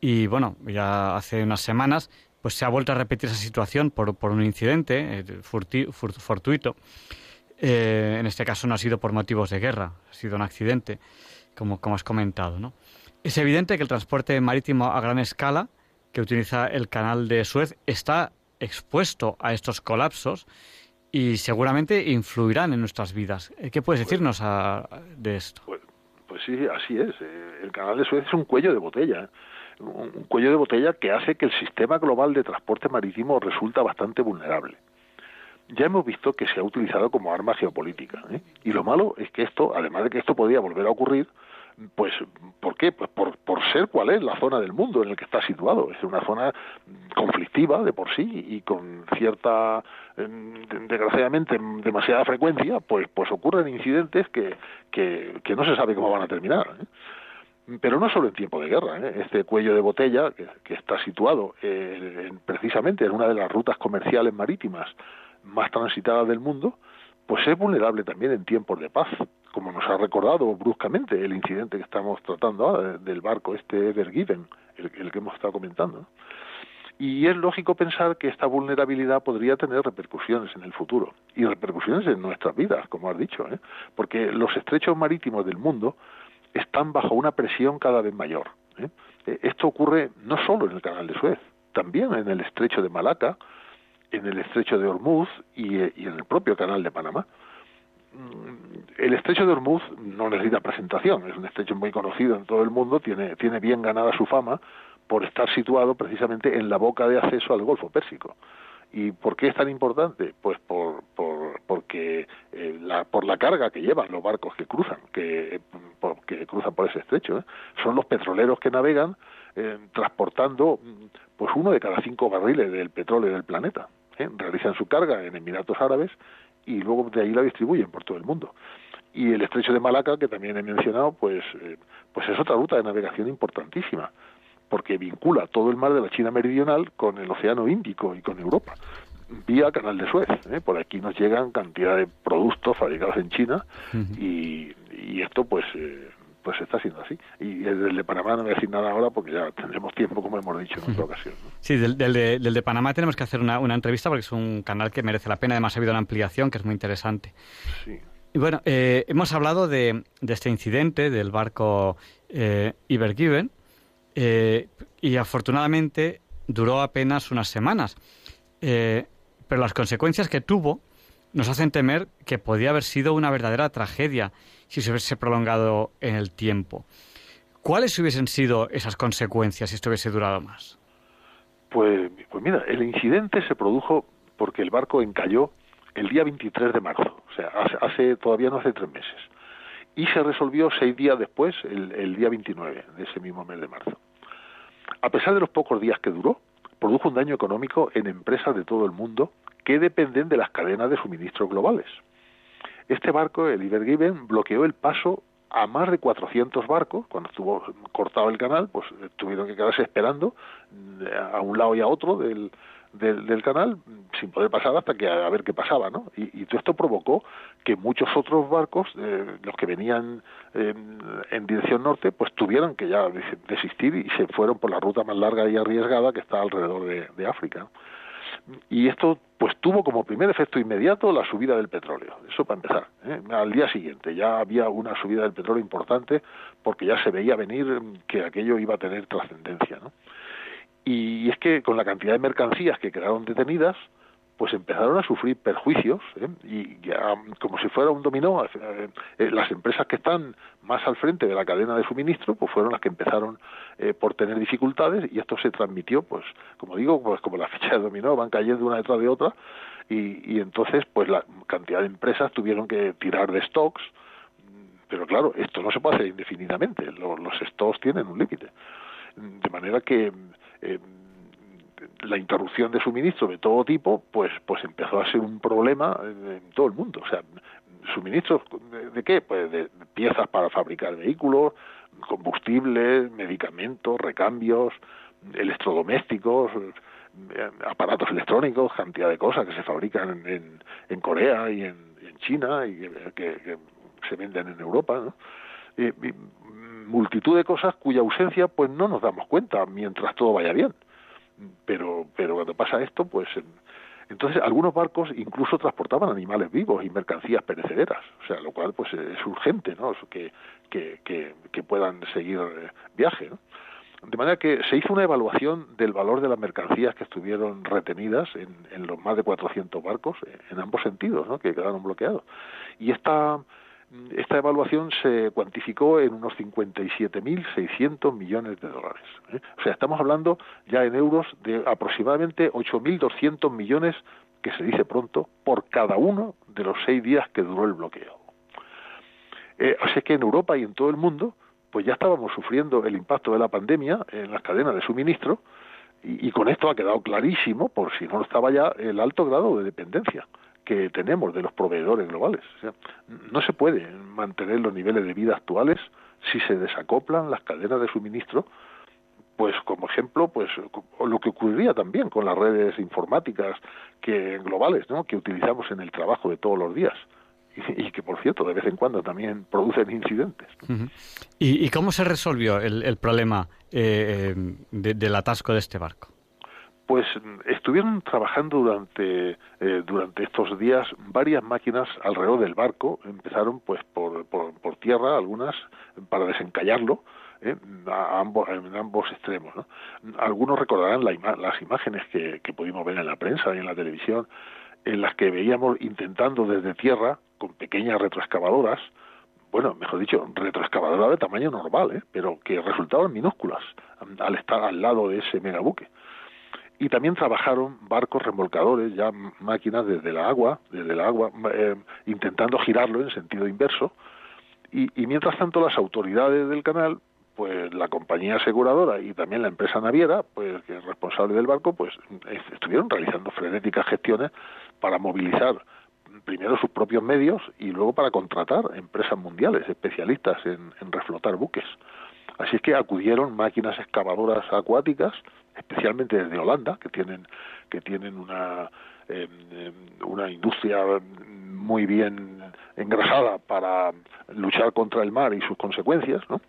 y bueno, ya hace unas semanas pues se ha vuelto a repetir esa situación por, por un incidente eh, fortuito. Eh, en este caso no ha sido por motivos de guerra, ha sido un accidente, como, como has comentado. ¿no? Es evidente que el transporte marítimo a gran escala que utiliza el canal de Suez está expuesto a estos colapsos y seguramente influirán en nuestras vidas. ¿Qué puedes decirnos de esto? Pues, pues, sí, así es. El canal de Suez es un cuello de botella. Un cuello de botella que hace que el sistema global de transporte marítimo resulta bastante vulnerable. Ya hemos visto que se ha utilizado como arma geopolítica. ¿eh? Y lo malo es que esto, además de que esto podría volver a ocurrir, pues, ¿por qué? Pues por, por ser cuál es la zona del mundo en el que está situado. Es una zona conflictiva de por sí y con cierta, desgraciadamente, demasiada frecuencia, pues, pues ocurren incidentes que, que, no se sabe cómo van a terminar. ¿eh? pero no solo en tiempo de guerra. ¿eh? Este cuello de botella, que, que está situado eh, en, precisamente en una de las rutas comerciales marítimas más transitadas del mundo, pues es vulnerable también en tiempos de paz, como nos ha recordado bruscamente el incidente que estamos tratando ahora del barco este Ever Given, el, que hemos estado comentando. Y es lógico pensar que esta vulnerabilidad podría tener repercusiones en el futuro y repercusiones en nuestras vidas, como has dicho, ¿eh? porque los estrechos marítimos del mundo están bajo una presión cada vez mayor. ¿eh? Esto ocurre no solo en el canal de Suez, también en el estrecho de Malaca, en el estrecho de Hormuz y, y en el propio canal de Panamá. El estrecho de Hormuz no necesita presentación, es un estrecho muy conocido en todo el mundo, tiene, tiene bien ganada su fama por estar situado precisamente en la boca de acceso al Golfo Pérsico. ¿Y por qué es tan importante? Pues por, por porque eh, la, por la carga que llevan los barcos que cruzan, que, por, que cruzan por ese estrecho. ¿eh? Son los petroleros que navegan eh, transportando pues uno de cada cinco barriles del petróleo del planeta. ¿eh? Realizan su carga en Emiratos Árabes y luego de ahí la distribuyen por todo el mundo. Y el estrecho de Malaca, que también he mencionado, pues, eh, pues es otra ruta de navegación importantísima porque vincula todo el mar de la China meridional con el Océano Índico y con Europa, vía Canal de Suez. ¿eh? Por aquí nos llegan cantidad de productos fabricados en China uh -huh. y, y, esto pues eh, pues está siendo así. Y desde el de Panamá no voy a decir nada ahora porque ya tendremos tiempo, como hemos dicho en otra ocasión. ¿no? Sí, del, del, de, del, de, Panamá tenemos que hacer una, una, entrevista porque es un canal que merece la pena. Además, ha habido una ampliación que es muy interesante. Sí. Y bueno, eh, hemos hablado de, de, este incidente del barco eh, Ibergiven eh, y afortunadamente duró apenas unas semanas. Eh, pero las consecuencias que tuvo nos hacen temer que podía haber sido una verdadera tragedia si se hubiese prolongado en el tiempo. ¿Cuáles hubiesen sido esas consecuencias si esto hubiese durado más? Pues, pues mira, el incidente se produjo porque el barco encalló el día 23 de marzo, o sea, hace, todavía no hace tres meses, y se resolvió seis días después, el, el día 29 de ese mismo mes de marzo. A pesar de los pocos días que duró, produjo un daño económico en empresas de todo el mundo que dependen de las cadenas de suministro globales. Este barco, el Ibergiven, bloqueó el paso a más de 400 barcos, cuando estuvo cortado el canal, pues tuvieron que quedarse esperando eh, a un lado y a otro del, del, canal sin poder pasar hasta que a, ver qué pasaba, ¿no? Y, todo esto provocó que muchos otros barcos, eh, los que venían en dirección norte, pues tuvieran que ya desistir y se fueron por la ruta más larga y arriesgada que está alrededor de, de África y esto pues tuvo como primer efecto inmediato la subida del petróleo. Eso para empezar. ¿eh? Al día siguiente ya había una subida del petróleo importante porque ya se veía venir que aquello iba a tener trascendencia. ¿no? Y es que con la cantidad de mercancías que quedaron detenidas, pues empezaron a sufrir perjuicios ¿eh? y ya, como si fuera un dominó eh, eh, las empresas que están más al frente de la cadena de suministro pues fueron las que empezaron por tener dificultades y esto se transmitió pues como digo pues como la ficha de dominó van cayendo una detrás de otra y, y entonces pues la cantidad de empresas tuvieron que tirar de stocks pero claro esto no se puede hacer indefinidamente los stocks tienen un límite de manera que la interrupción de suministro de todo tipo, pues, pues empezó a ser un problema en, todo el mundo. O sea, suministros de, qué? Pues de piezas para fabricar vehículos, combustibles, medicamentos, recambios, electrodomésticos, eh, aparatos electrónicos, cantidad de cosas que se fabrican en, en Corea y en, China y que, se venden en Europa, ¿no? y multitud de cosas cuya ausencia pues no nos damos cuenta mientras todo vaya bien pero pero cuando pasa esto pues entonces algunos barcos incluso transportaban animales vivos y mercancías perecederas o sea lo cual pues es urgente no que que, que, puedan seguir eh, viaje ¿no? de manera que se hizo una evaluación del valor de las mercancías que estuvieron retenidas en, en los más de 400 barcos en ambos sentidos ¿no? que quedaron bloqueados y esta esta evaluación se cuantificó en unos 57.600 millones de dólares. ¿eh? O sea, estamos hablando ya en euros de aproximadamente 8.200 millones, que se dice pronto, por cada uno de los seis días que duró el bloqueo. Eh, o sea que en Europa y en todo el mundo, pues ya estábamos sufriendo el impacto de la pandemia en las cadenas de suministro, y, y con esto ha quedado clarísimo, por si no lo estaba ya, el alto grado de dependencia que tenemos de los proveedores globales. no se puede mantener los niveles de vida actuales si se desacoplan las cadenas de suministro, pues como ejemplo, pues lo que ocurriría también con las redes informáticas que globales, ¿no? que utilizamos en el trabajo de todos los días y, que por cierto de vez en cuando también producen incidentes. ¿Y, cómo se resolvió el, problema eh, del atasco de este barco? Pues estuvieron trabajando durante eh, durante estos días varias máquinas alrededor del barco empezaron pues por, por, tierra algunas para desencallarlo ¿eh? a ambos, en ambos extremos ¿no? algunos recordarán las imágenes que, pudimos ver en la prensa y en la televisión en las que veíamos intentando desde tierra con pequeñas retroexcavadoras bueno, mejor dicho, retroexcavadoras de tamaño normal, ¿eh? pero que resultaban minúsculas al estar al lado de ese megabuque y también trabajaron barcos remolcadores, ya máquinas desde la agua, desde la agua, eh, intentando girarlo en sentido inverso. Y, mientras tanto las autoridades del canal, pues la compañía aseguradora y también la empresa naviera, pues que es responsable del barco, pues estuvieron realizando frenéticas gestiones para movilizar primero sus propios medios y luego para contratar empresas mundiales especialistas en reflotar buques. Así es que acudieron máquinas excavadoras acuáticas, especialmente desde Holanda, que tienen que tienen una em, una industria muy bien engrasada para luchar contra el mar y sus consecuencias, ¿no?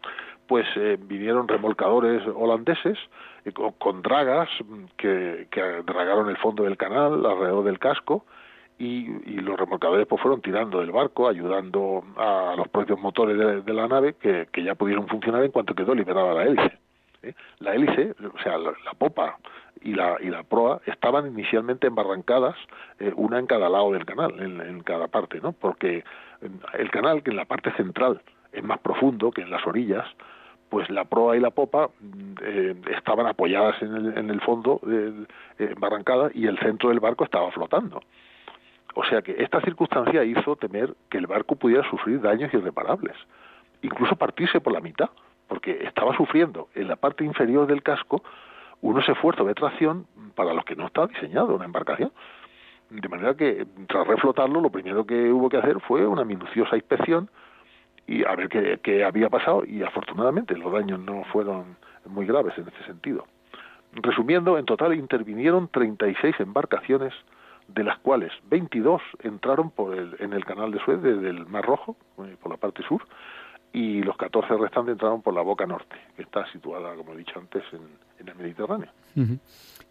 pues eh, vinieron remolcadores holandeses eh, con, dragas que, que dragaron el fondo del canal alrededor del casco y, los remolcadores pues fueron tirando del barco, ayudando a los propios motores de, la nave que, ya pudieron funcionar en cuanto quedó liberada la hélice. ¿Eh? La hélice, o sea, la, popa y la, y la proa estaban inicialmente embarrancadas, eh, una en cada lado del canal, en, cada parte, ¿no? Porque el canal, que en la parte central es más profundo que en las orillas, pues la proa y la popa mm, eh, estaban apoyadas en el, en el fondo, eh, embarrancadas, y el centro del barco estaba flotando. O sea que esta circunstancia hizo temer que el barco pudiera sufrir daños irreparables, incluso partirse por la mitad, porque estaba sufriendo en la parte inferior del casco unos esfuerzos de tracción para los que no estaba diseñado una embarcación. De manera que, tras reflotarlo, lo primero que hubo que hacer fue una minuciosa inspección y a ver qué, había pasado y afortunadamente los daños no fueron muy graves en este sentido. Resumiendo, en total intervinieron 36 embarcaciones de las cuales 22 entraron por el, en el canal de Suez desde el Mar Rojo, eh, por la parte sur, y los 14 restantes entraron por la boca norte, que está situada, como he dicho antes, en, el Mediterráneo.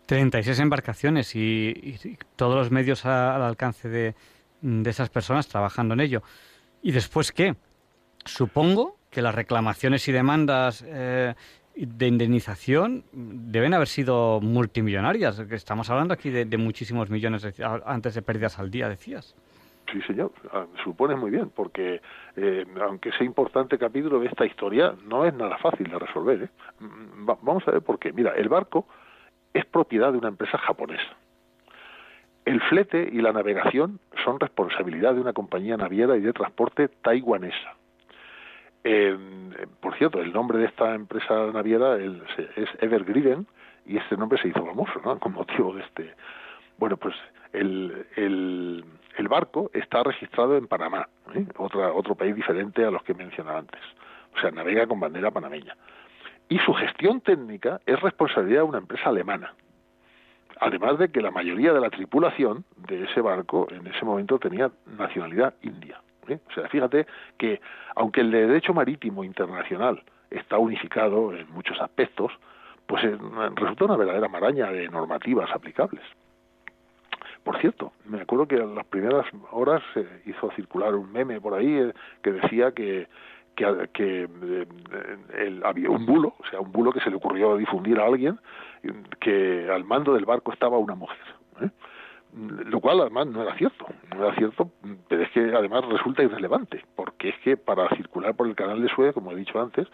36 embarcaciones y, todos los medios al alcance de, de esas personas trabajando en ello. ¿Y después qué? Supongo que las reclamaciones y demandas eh, de indemnización deben haber sido multimillonarias. Estamos hablando aquí de, muchísimos millones antes de pérdidas al día, decías. Sí, señor, ah, supone muy bien, porque eh, aunque sea importante capítulo de esta historia, no es nada fácil de resolver. ¿eh? Mm, vamos a ver por qué. Mira, el barco es propiedad de una empresa japonesa. El flete y la navegación son responsabilidad de una compañía naviera y de transporte taiwanesa. Eh, por cierto, el nombre de esta empresa naviera es Evergreen y este nombre se hizo famoso, ¿no? Con motivo de este. Bueno, pues el, el, el barco está registrado en Panamá, ¿eh? Otra, otro país diferente a los que mencionaba antes. O sea, navega con bandera panameña. Y su gestión técnica es responsabilidad de una empresa alemana. Además de que la mayoría de la tripulación de ese barco en ese momento tenía nacionalidad india. ¿eh? O sea, fíjate que aunque el derecho marítimo internacional está unificado en muchos aspectos, pues eh, resulta una verdadera maraña de normativas aplicables. Por cierto, me acuerdo que en las primeras horas se hizo circular un meme por ahí eh, que decía que que, había un bulo, o sea, un bulo que se le ocurrió difundir a alguien que al mando del barco estaba una mujer. ¿eh? lo cual además no era cierto, no era cierto, pero es que además resulta irrelevante, porque es que para circular por el canal de Suez, como he dicho antes,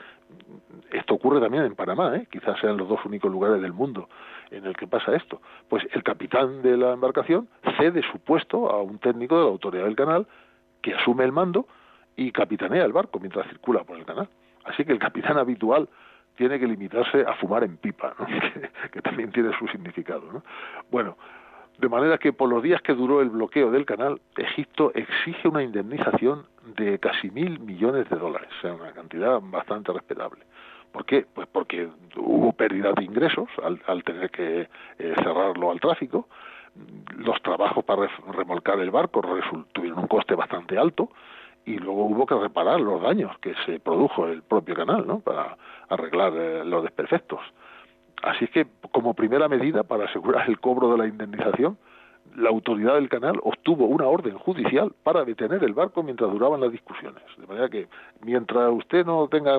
esto ocurre también en Panamá, ¿eh? quizás sean los dos únicos lugares del mundo en el que pasa esto, pues el capitán de la embarcación cede su puesto a un técnico de la autoridad del canal que asume el mando y capitanea el barco mientras circula por el canal. Así que el capitán habitual tiene que limitarse a fumar en pipa, ¿no? que, también tiene su significado. ¿no? Bueno, de manera que por los días que duró el bloqueo del canal, Egipto exige una indemnización de casi mil millones de dólares, o sea, una cantidad bastante respetable. ¿Por qué? Pues porque hubo pérdida de ingresos al, tener que eh, cerrarlo al tráfico, los trabajos para remolcar el barco tuvieron un coste bastante alto y luego hubo que reparar los daños que se produjo el propio canal, ¿no? Para arreglar eh, los desperfectos. Así que, como primera medida para asegurar el cobro de la indemnización, la autoridad del canal obtuvo una orden judicial para detener el barco mientras duraban las discusiones. De manera que, mientras usted no tenga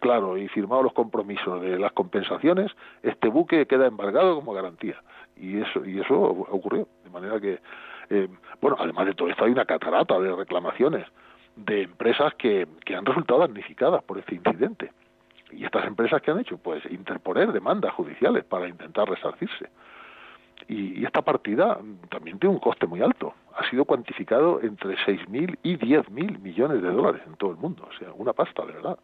claro y firmado los compromisos de las compensaciones, este buque queda embargado como garantía. Y eso, y eso ocurrió. De manera que, eh, bueno, además de todo esto, hay una catarata de reclamaciones de empresas que, que han resultado damnificadas por este incidente. ¿Y estas empresas qué han hecho? Pues interponer demandas judiciales para intentar resarcirse. Y, esta partida también tiene un coste muy alto. Ha sido cuantificado entre 6.000 y 10.000 millones de dólares en todo el mundo. O sea, una pasta, de verdad.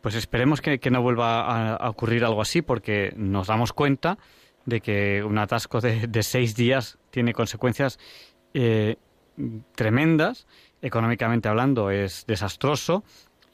Pues esperemos que, no vuelva a, ocurrir algo así, porque nos damos cuenta de que un atasco de, seis días tiene consecuencias eh, tremendas. Económicamente hablando, es desastroso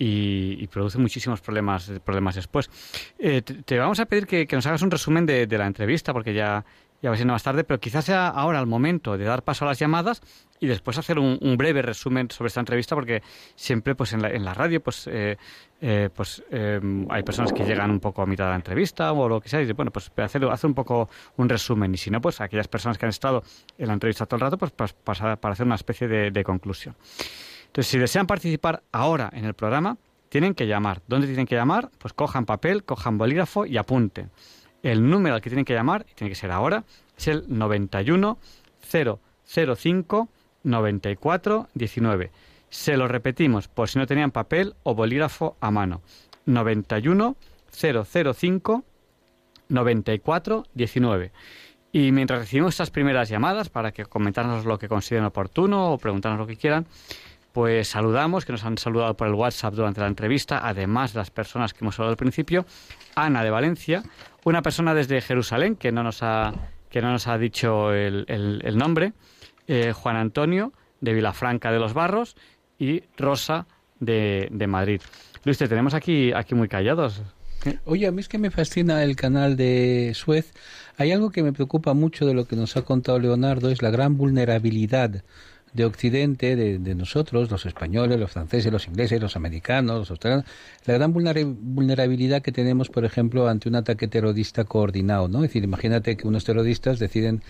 y, produce muchísimos problemas, problemas después. Eh, te, vamos a pedir que, nos hagas un resumen de, la entrevista, porque ya, ya va siendo más tarde, pero quizás sea ahora el momento de dar paso a las llamadas y después hacer un, breve resumen sobre esta entrevista, porque siempre pues en la, en la radio pues, eh, eh, pues hay personas que llegan un poco a mitad de la entrevista o lo que sea, y bueno, pues hacer, hacer un poco un resumen, y si no, pues aquellas personas que han estado en la entrevista todo el rato, pues, pues para hacer una especie de conclusión. Entonces, si desean participar ahora en el programa, tienen que llamar. ¿Dónde tienen que llamar? Pues cojan papel, cojan bolígrafo y apunten. El número al que tienen que llamar, y tiene que ser ahora, es el 91 005 94 19. Se lo repetimos por si no tenían papel o bolígrafo a mano. 91 005 94 19. Y mientras recibimos estas primeras llamadas para que comentarnos lo que consideren oportuno o preguntarnos lo que quieran, pues saludamos, que nos han saludado por el WhatsApp durante la entrevista, además de las personas que hemos hablado al principio, Ana de Valencia, una persona desde Jerusalén que no nos ha, que no nos ha dicho el, el, nombre, eh, Juan Antonio de Vilafranca de los Barros y Rosa de, de Madrid. Luis, te tenemos aquí, aquí muy callados. Oye, a mí es que me fascina el canal de Suez. Hay algo que me preocupa mucho de lo que nos ha contado Leonardo, es la gran vulnerabilidad de Occidente, de, nosotros, los españoles, los franceses, los ingleses, los americanos, los australianos, la gran vulnerabilidad que tenemos, por ejemplo, ante un ataque terrorista coordinado, ¿no? Es decir, imagínate que unos terroristas deciden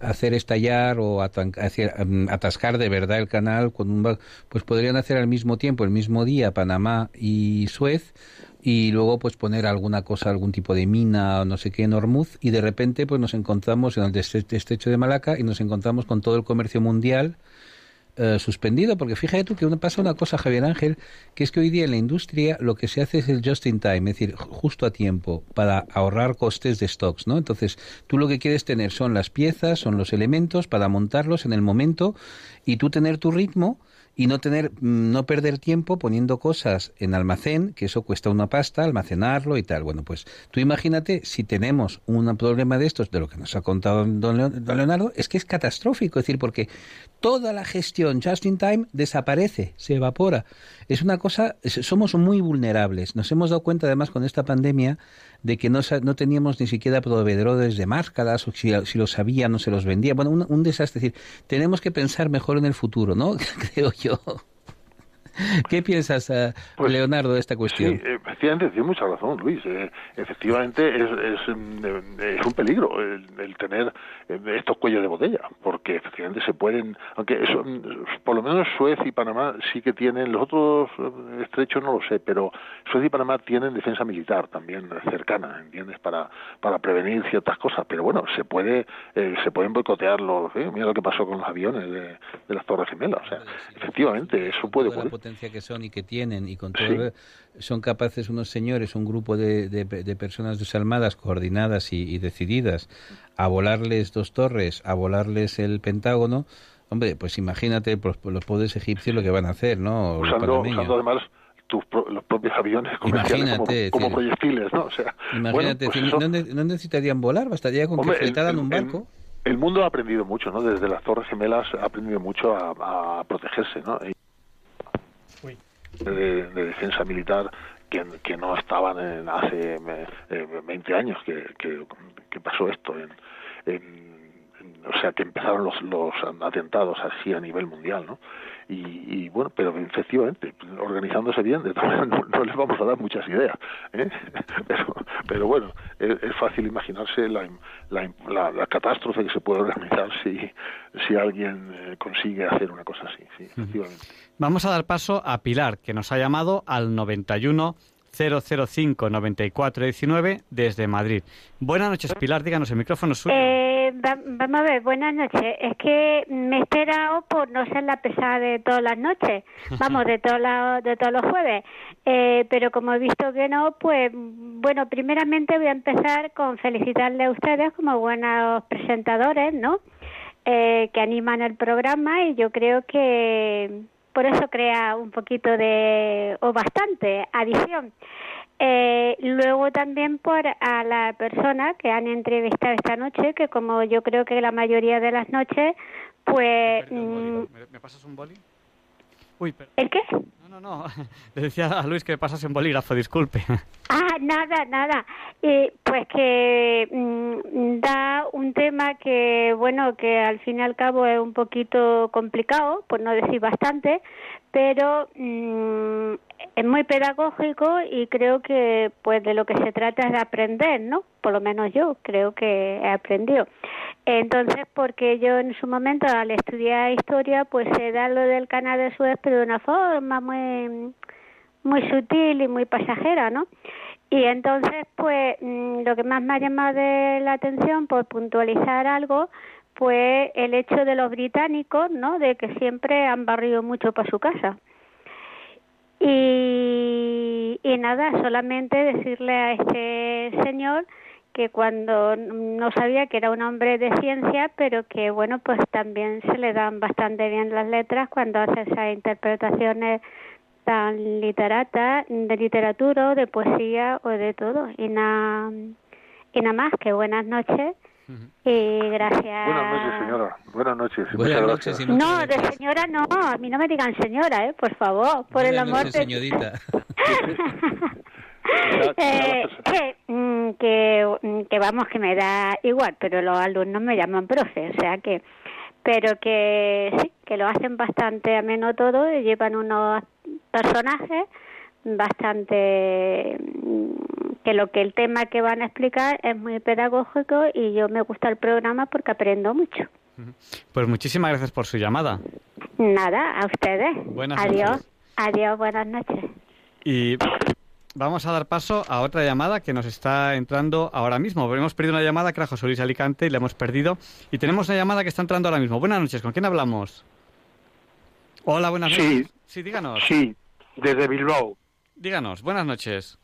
hacer estallar o atascar de verdad el canal con un pues podrían hacer al mismo tiempo el mismo día Panamá y Suez y luego pues poner alguna cosa, algún tipo de mina o no sé qué en Hormuz y de repente pues nos encontramos en el estrecho de Malaca y nos encontramos con todo el comercio mundial eh, suspendido, porque fíjate tú que pasa una cosa, Javier Ángel, que es que hoy día en la industria lo que se hace es el just in time, es decir, justo a tiempo, para ahorrar costes de stocks, ¿no? Entonces, tú lo que quieres tener son las piezas, son los elementos para montarlos en el momento y tú tener tu ritmo y no tener no perder tiempo poniendo cosas en almacén, que eso cuesta una pasta almacenarlo y tal. Bueno, pues tú imagínate si tenemos un problema de estos de lo que nos ha contado don Leonardo, es que es catastrófico, es decir, porque toda la gestión just in time desaparece, se evapora. Es una cosa, somos muy vulnerables. Nos hemos dado cuenta además con esta pandemia de que no, no teníamos ni siquiera proveedores de máscaras, o si, si lo sabían no se los vendía. Bueno, un, un desastre. Es decir, tenemos que pensar mejor en el futuro, ¿no? Creo yo. ¿Qué piensas, eh, pues, Leonardo, de esta cuestión? Sí, efectivamente, tiene mucha razón, Luis. Eh, efectivamente, es, es, mm, es, un peligro el, tener eh, estos cuellos de botella, porque efectivamente se pueden, aunque eso, mm, por lo menos Suez y Panamá sí que tienen, los otros estrechos no lo sé, pero Suez y Panamá tienen defensa militar también cercana, ¿entiendes? Para, para prevenir ciertas cosas, pero bueno, se puede se pueden boicotear los, mira lo que pasó con los aviones de, las Torres Gemelas, o sea, efectivamente, eso puede ocurrir que son y que tienen y con todo son capaces unos señores, un grupo de, de, personas desalmadas, coordinadas y, decididas a volarles dos torres, a volarles el Pentágono, hombre, pues imagínate pues, los poderes egipcios lo que van a hacer, ¿no? Usando, además los propios aviones comerciales como, proyectiles, ¿no? O sea, imagínate, pues no, necesitarían volar, bastaría con que fletaran un barco. El, mundo ha aprendido mucho, ¿no? Desde las Torres Gemelas ha aprendido mucho a, a protegerse, ¿no? De, defensa militar que, no estaban en hace 20 eh, años que, que, pasó esto. En, o sea, que empezaron los, los atentados así a nivel mundial, ¿no? Y, bueno, pero efectivamente, organizándose bien, de todas no, no, les vamos a dar muchas ideas, ¿eh? pero, pero bueno, es, fácil imaginarse la, la, la, catástrofe que se puede organizar si, si alguien eh, consigue hacer una cosa así, sí, efectivamente. Vamos a dar paso a Pilar, que nos ha llamado al 91 005 9419 desde Madrid. Buenas noches, Pilar, díganos, el micrófono es suyo. Eh, vamos a ver, buenas noches. Es que me he esperado por no ser la pesada de todas las noches, vamos, de, todos de todos los jueves. Eh, pero como he visto que no, pues bueno, primeramente voy a empezar con felicitarle a ustedes como buenos presentadores, ¿no? Eh, que animan el programa y yo creo que por eso crea un poquito de, o bastante, adición. Eh, luego también por a la persona que han entrevistado esta noche, que como yo creo que la mayoría de las noches, pues... Mm, ¿Me, pasas un boli? Uy, ¿El qué? No, no, no. Le decía a Luis que me pasase un bolígrafo, disculpe. Ah, nada, nada. Eh, pues que mm, da un tema que, bueno, que al fin y al cabo es un poquito complicado, por no decir bastante, pero mm, es muy pedagógico y creo que pues de lo que se trata es de aprender, ¿no? Por lo menos yo creo que he aprendido. Entonces, porque yo en su momento al estudiar historia, pues se da lo del canal de Suez, pero de una forma muy muy sutil y muy pasajera, ¿no? Y entonces, pues, mm, lo que más me ha llamado de la atención, por puntualizar algo, pues el hecho de los británicos, ¿no? De que siempre han barrido mucho para su casa. Y, y nada, solamente decirle a este señor que cuando no sabía que era un hombre de ciencia, pero que bueno, pues también se le dan bastante bien las letras cuando hace esas interpretaciones tan literatas, de literatura, de poesía o de todo. Y nada y nada más, que buenas noches. Y gracias. Buenas noches, señora. Buenas noches. Buenas Muchas noches, y No, de gracias. señora no, a mí no me digan señora, ¿eh? Por favor, por el amor noches, de... señorita. Eh, que, mm, que, mm, que vamos, que me da igual, pero los alumnos me llaman profe, o sea que, pero que sí, que lo hacen bastante ameno todo, y llevan unos personajes bastante mm, que lo que el tema que van a explicar es muy pedagógico y yo me gusta el programa porque aprendo mucho. Pues muchísimas gracias por su llamada. Nada, a ustedes. Buenas Adiós. noches. Adiós, buenas noches. Y vamos a dar paso a otra llamada que nos está entrando ahora mismo. Hemos perdido una llamada que era José Luis Alicante y la hemos perdido. Y tenemos una llamada que está entrando ahora mismo. Buenas noches, ¿con quién hablamos? Hola, buenas Sí. noches. Sí, díganos. Sí, desde Bilbao. Díganos, buenas noches.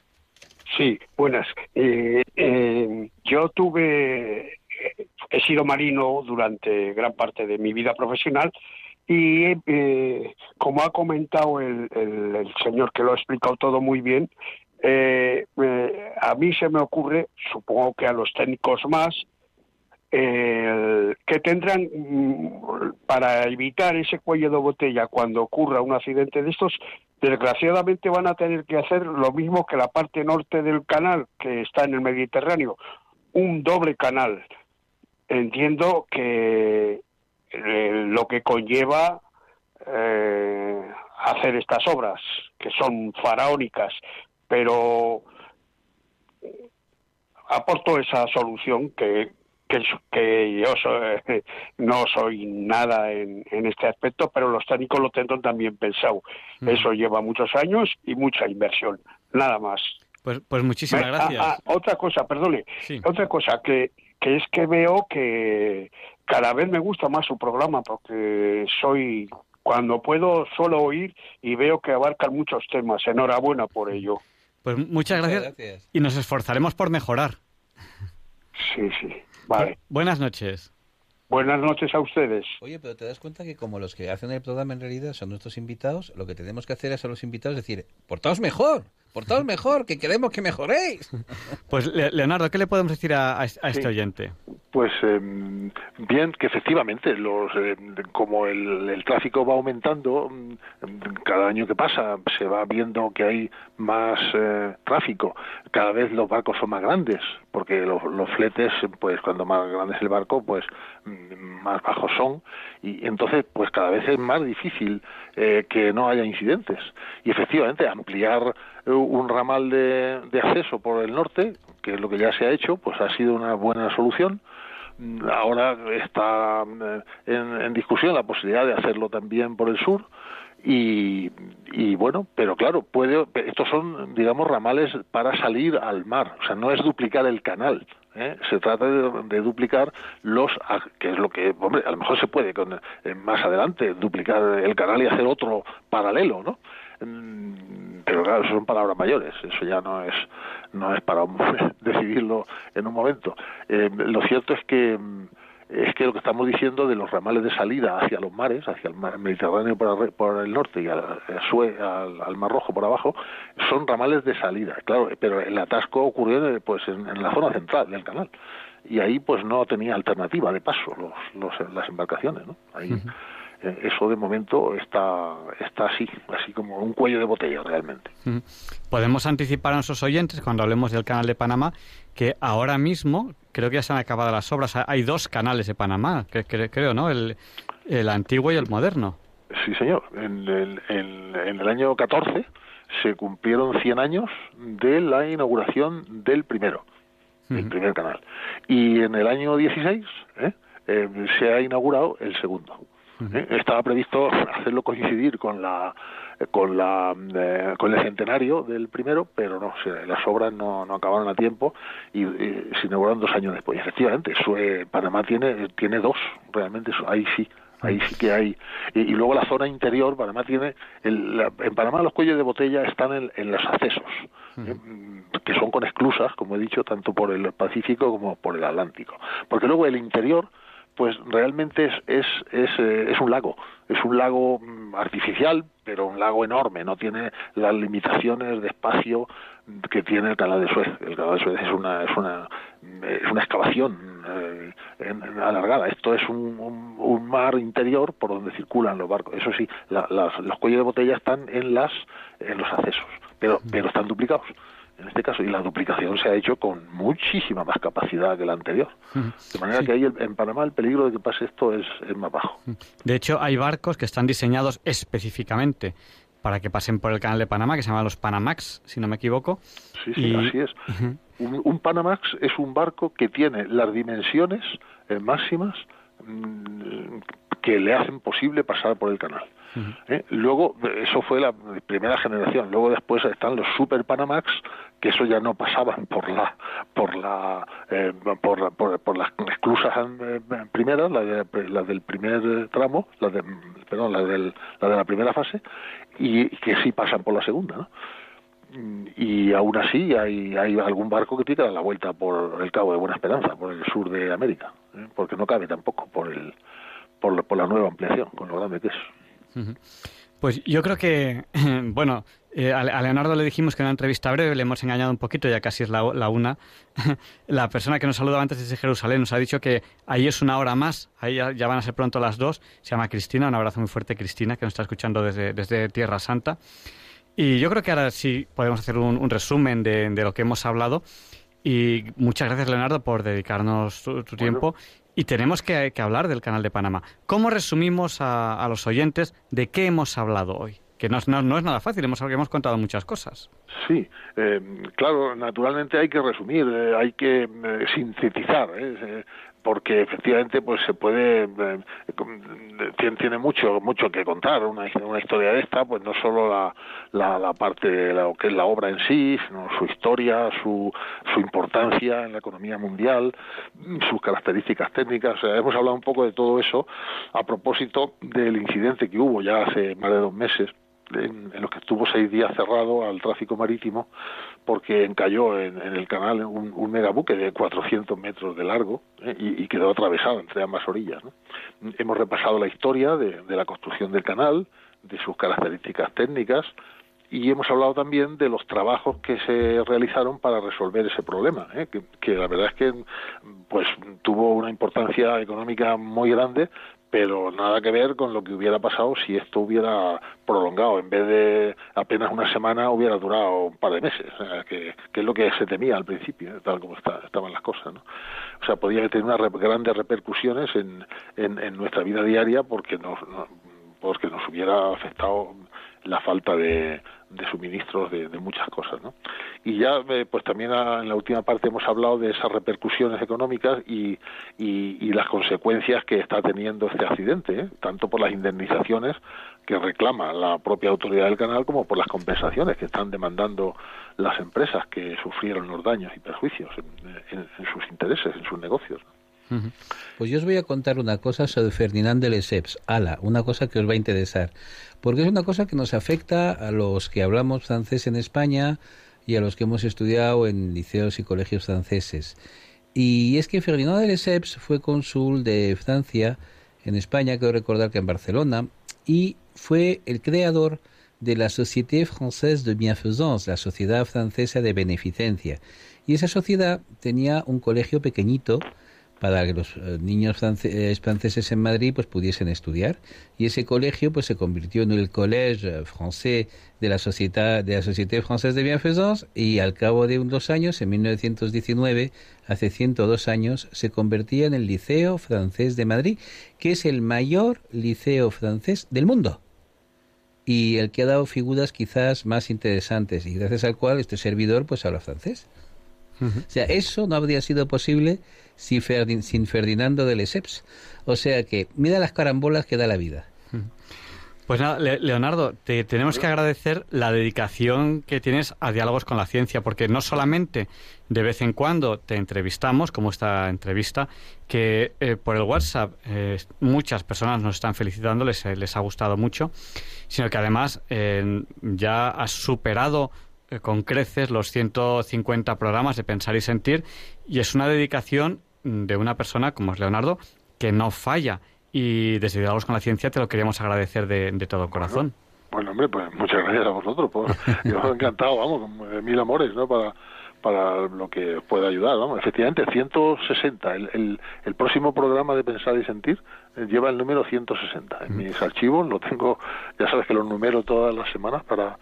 Sí, buenas. Eh, eh, yo tuve, he sido marino durante gran parte de mi vida profesional y eh, como ha comentado el, el- el señor que lo ha explicado todo muy bien, eh, eh, a mí se me ocurre, supongo que a los técnicos más, el- que tendrán mm, para evitar ese cuello de botella cuando ocurra un accidente de estos, desgraciadamente van a tener que hacer lo mismo que la parte norte del canal que está en el Mediterráneo, un doble canal. Entiendo que eh, lo que conlleva eh, hacer estas obras, que son faraónicas, pero aporto esa solución que, que, que yo soy- no soy nada en, en este aspecto, pero los técnicos lo tendrán también pensado. Eso lleva muchos años y mucha inversión, nada más. Pues, pues muchísimas Ah, gracias. ah, otra cosa, perdone, Sí. otra cosa que, que es que veo que cada vez me gusta más su programa porque soy cuando puedo suelo oír y veo que abarcan muchos temas. Enhorabuena por ello. Pues muchas gracias. gracias. Y nos esforzaremos por mejorar. Sí, sí. Vale. Buenas noches. Buenas noches a ustedes. Oye, pero te das cuenta que como los que hacen el programa en realidad son nuestros invitados, lo que tenemos que hacer es a los invitados decir, portaos mejor, portaos mejor, que queremos que mejoréis. Pues Le- Leonardo, ¿qué le podemos decir a, este Sí. oyente? Pues eh, bien, que efectivamente, los, eh, como el, el tráfico va aumentando, mm, cada año que pasa se va viendo que hay más eh, tráfico. Cada vez los barcos son más grandes, porque los, fletes, pues cuando más grande es el barco, pues mm, más bajos son. Y entonces, pues cada vez es más difícil eh, que no haya incidentes. Y efectivamente, ampliar eh, un ramal de, de acceso por el norte, que es lo que ya se ha hecho, pues ha sido una buena solución. Mm, Ahora está eh, en, en discusión la posibilidad de hacerlo también por el sur. Y, y bueno, pero claro, puede, estos son, digamos, ramales para salir al mar, o sea, no es duplicar el canal, ¿eh? se trata de, duplicar los, que es lo que, hombre, a lo mejor se puede con, eh, más adelante duplicar el canal y hacer otro paralelo, ¿no? Mm, Pero claro, eso son palabras mayores, eso ya no es, no es para decidirlo en un momento. Eh, lo cierto es que mm, es que lo que estamos diciendo de los ramales de salida hacia los mares, hacia el mar Mediterráneo por, por el norte y al, al Mar Rojo por abajo, son ramales de salida, claro, pero el atasco ocurrió eh, pues en, en la zona central del canal y ahí pues no tenía alternativa de paso los, los- las embarcaciones, ¿no? Ahí eh, eso de momento está está así, así como un cuello de botella realmente. Podemos anticipar a nuestros oyentes, cuando hablemos del canal de Panamá, que ahora mismo creo que ya se han acabado las obras. Hay dos canales de Panamá, que, que- creo, ¿no? El, el antiguo y el moderno. Sí, señor. En el, en- en el año 14 se cumplieron 100 años de la inauguración del primero, el Ujú. primer canal. Y en el año 16 ¿eh? Eh, se ha inaugurado el segundo. ¿eh? Estaba previsto hacerlo coincidir con la con la con el centenario del primero, pero no, las obras no, no acabaron a tiempo y, se inauguraron dos años después. efectivamente, Panamá tiene tiene dos, realmente ahí sí ahí sí que hay y, luego la zona interior Panamá tiene el, en Panamá los cuellos de botella están en, en los accesos ¿eh? que son con esclusas como he dicho tanto por el Pacífico como por el Atlántico porque luego el interior pues realmente es, es, es, eh, es, un lago, es un lago mm, artificial, pero un lago enorme, no tiene las limitaciones de espacio que tiene el canal de Suez. El canal de Suez es una, es una, es una excavación eh, alargada. Esto es un, un, mar interior por donde circulan los barcos. Eso sí, los cuellos de botella están en, las, en los accesos, pero, pero están duplicados en este caso, y la duplicación se ha hecho con muchísima más capacidad que la anterior. De manera que ahí en Panamá el peligro de que pase esto es, más bajo. De hecho, hay barcos que están diseñados específicamente para que pasen por el canal de Panamá, que se llaman los Panamax, si no me equivoco. Sí, sí, así es. un, Panamax es un barco que tiene las dimensiones eh, máximas mm, que le hacen posible pasar por el canal. ¿Eh? Luego, eso fue la primera generación. Luego después están los Super Panamax, que eso ya no pasaban por la por la eh, por, por, las esclusas eh, primeras, la, de, del primer tramo, la de, perdón, la, la de la primera fase, y que sí pasan por la segunda. y aún así hay, hay algún barco que dar la vuelta por el Cabo de Buena Esperanza, por el sur de América, porque no cabe tampoco por el por, por la nueva ampliación, con lo grande que es. Pues yo creo que, bueno, eh, a Leonardo le dijimos que en una entrevista breve le hemos engañado un poquito, ya casi es la, una. la persona que nos saludaba antes desde Jerusalén nos ha dicho que ahí es una hora más, ahí ya, van a ser pronto las dos. Se llama Cristina, un abrazo muy fuerte, Cristina, que nos está escuchando desde, desde Tierra Santa. Y yo creo que ahora sí podemos hacer un, resumen de, lo que hemos hablado. Y muchas gracias, Leonardo, por dedicarnos tu, tiempo. Y tenemos que, hablar del Canal de Panamá. ¿Cómo resumimos a, los oyentes de qué hemos hablado hoy? Que no es, nada fácil, hemos, hemos contado muchas cosas. Sí, eh, claro, naturalmente hay que resumir, eh, hay que eh, sintetizar porque efectivamente pues se puede eh, tiene, mucho mucho que contar una, una historia de esta pues no solo la, la, la, parte de lo que es la obra en sí sino su historia su, su importancia en la economía mundial sus características técnicas. O sea, hemos hablado un poco de todo eso a propósito del incidente que hubo ya hace más de dos meses en, los que estuvo seis días cerrado al tráfico marítimo porque encalló en, el canal un, un, megabuque de 400 metros de largo ¿eh? y, quedó atravesado entre ambas orillas. Hemos repasado la historia de, la construcción del canal, de sus características técnicas y hemos hablado también de los trabajos que se realizaron para resolver ese problema, ¿eh? que, que, la verdad es que pues tuvo una importancia económica muy grande, pero nada que ver con lo que hubiera pasado si esto hubiera prolongado. En vez de apenas una semana, hubiera durado un par de meses, que, es lo que se temía al principio, ¿eh? tal como estaban las cosas. ¿no? O sea, podía tener unas grandes repercusiones en, en, nuestra vida diaria porque nos, porque nos hubiera afectado la falta de, de suministros de, muchas cosas. ¿no? Y ya, eh, pues también en la última parte hemos hablado de esas repercusiones económicas y, y, las consecuencias que está teniendo este accidente, ¿eh? tanto por las indemnizaciones que reclama la propia autoridad del canal como por las compensaciones que están demandando las empresas que sufrieron los daños y perjuicios en, sus intereses, en sus negocios. Pues yo os voy a contar una cosa sobre Ferdinand de Lesseps, ala, una cosa que os va a interesar, porque es una cosa que nos afecta a los que hablamos francés en España y a los que hemos estudiado en liceos y colegios franceses. Y es que Ferdinand de Lesseps fue cónsul de Francia en España, quiero recordar que en Barcelona, y fue el creador de la Société Française de Bienfaisance, la Sociedad Francesa de Beneficencia. Y esa sociedad tenía un colegio pequeñito para que los eh, niños eh, franceses en Madrid pues pudiesen estudiar. Y ese colegio pues se convirtió en el Collège Français de la Sociedad de la Société Française de Bienfaisance. Y al cabo de unos años en 1919 hace 102 años se convertía en el Liceo Francés de Madrid que es el mayor liceo francés del mundo. Y el que ha dado figuras quizás más interesantes y gracias al cual este servidor pues habla francés. O sea, eso no habría sido posible sin, Ferdinando de Lesseps. O sea que, mira las carambolas que da la vida. Pues nada, Leonardo, te tenemos que agradecer la dedicación que tienes a Diálogos con la Ciencia, porque no solamente de vez en cuando te entrevistamos, como esta entrevista, que eh, por el WhatsApp eh, muchas personas nos están felicitando, les, les ha gustado mucho, sino que además ya has superado con creces los 150 programas de Pensar y Sentir y es una dedicación de una persona como es Leonardo que no falla y desde Diálogos con la Ciencia te lo queríamos agradecer de, todo corazón. Bueno, hombre, pues muchas gracias a vosotros. Pues, yo encantado, vamos, mil amores, ¿no? Para, para lo que pueda ayudar, vamos. Efectivamente, 160. El, el, el próximo programa de Pensar y Sentir eh, lleva el número 160. En mis archivos lo tengo, ya sabes que los numero todas las semanas para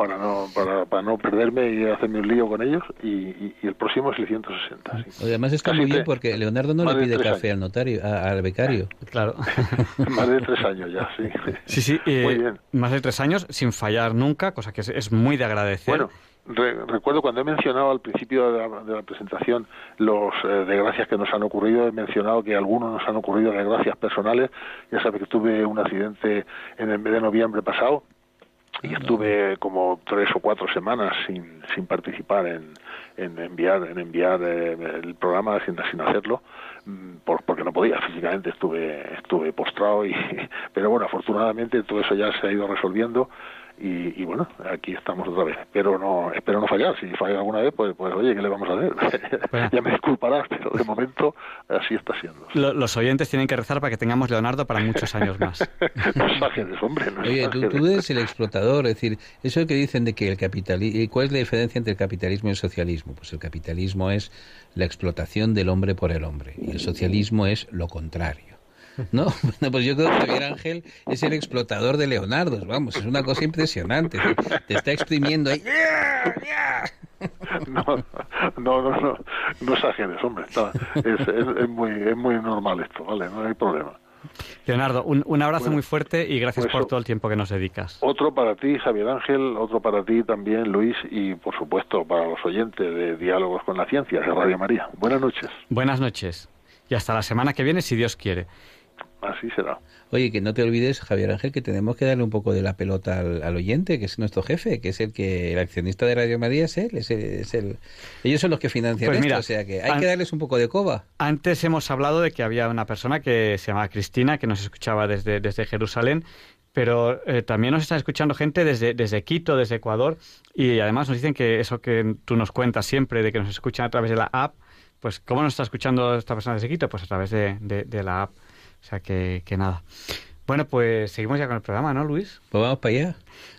para no para, para, no perderme y hacerme un lío con ellos y, y, el próximo es el 160. Sí. Además está muy bien porque Leonardo no le pide café al notario, al becario. Claro. más de tres años ya, sí. Sí, sí, muy bien. más de tres años sin fallar nunca, cosa que es, muy de agradecer. Bueno, recuerdo cuando he mencionado al principio de la, presentación los eh, desgracias que nos han ocurrido, he mencionado que algunos nos han ocurrido desgracias personales. Ya sabe que tuve un accidente en el mes de noviembre pasado y estuve como tres o cuatro semanas sin, sin participar en, en enviar en enviar eh, el programa sin, sin hacerlo mm, por, porque no podía. Físicamente estuve estuve postrado y pero bueno afortunadamente todo eso ya se ha ido resolviendo y, bueno, aquí estamos otra vez. Pero no, espero no fallar. Si falla alguna vez, pues, pues oye, ¿qué le vamos a hacer? ya me disculparás, pero de momento así está siendo. los oyentes tienen que rezar para que tengamos Leonardo para muchos años más. no hombre. oye, tú, tú, eres el explotador, es decir, eso que dicen de que el capitalismo... ¿Cuál es la diferencia entre el capitalismo y el socialismo? Pues el capitalismo es la explotación del hombre por el hombre y el socialismo es lo contrario. ¿No? Bueno, pues yo creo que Javier Ángel es el explotador de Leonardo, vamos, es una cosa impresionante, te está exprimiendo ahí. No, no, no, no, no exageres, hombre, es, es, muy, es muy normal esto, ¿vale? No hay problema. Leonardo, un, un abrazo muy fuerte y gracias pues por todo el tiempo que nos dedicas. Otro para ti, Javier Ángel, otro para ti también, Luis, y por supuesto para los oyentes de Diálogos con la Ciencia de Radio María. Buenas noches. Buenas noches. Y hasta la semana que viene, si Dios quiere así será. Oye, que no te olvides, Javier Ángel, que tenemos que darle un poco de la pelota al, oyente, que es nuestro jefe, que es el que el accionista de Radio María es él, es el, ellos son los que financian pues esto, o sea que hay que darles un poco de coba. Antes hemos hablado de que había una persona que se llamaba Cristina, que nos escuchaba desde, desde Jerusalén, pero eh, también nos está escuchando gente desde, desde Quito, desde Ecuador, y además nos dicen que eso que tú nos cuentas siempre, de que nos escuchan a través de la app, pues ¿cómo nos está escuchando esta persona desde Quito? Pues a través de, de la app. O sea que, que nada. Bueno, pues seguimos ya con el programa, ¿no, Luis? Pues vamos para allá.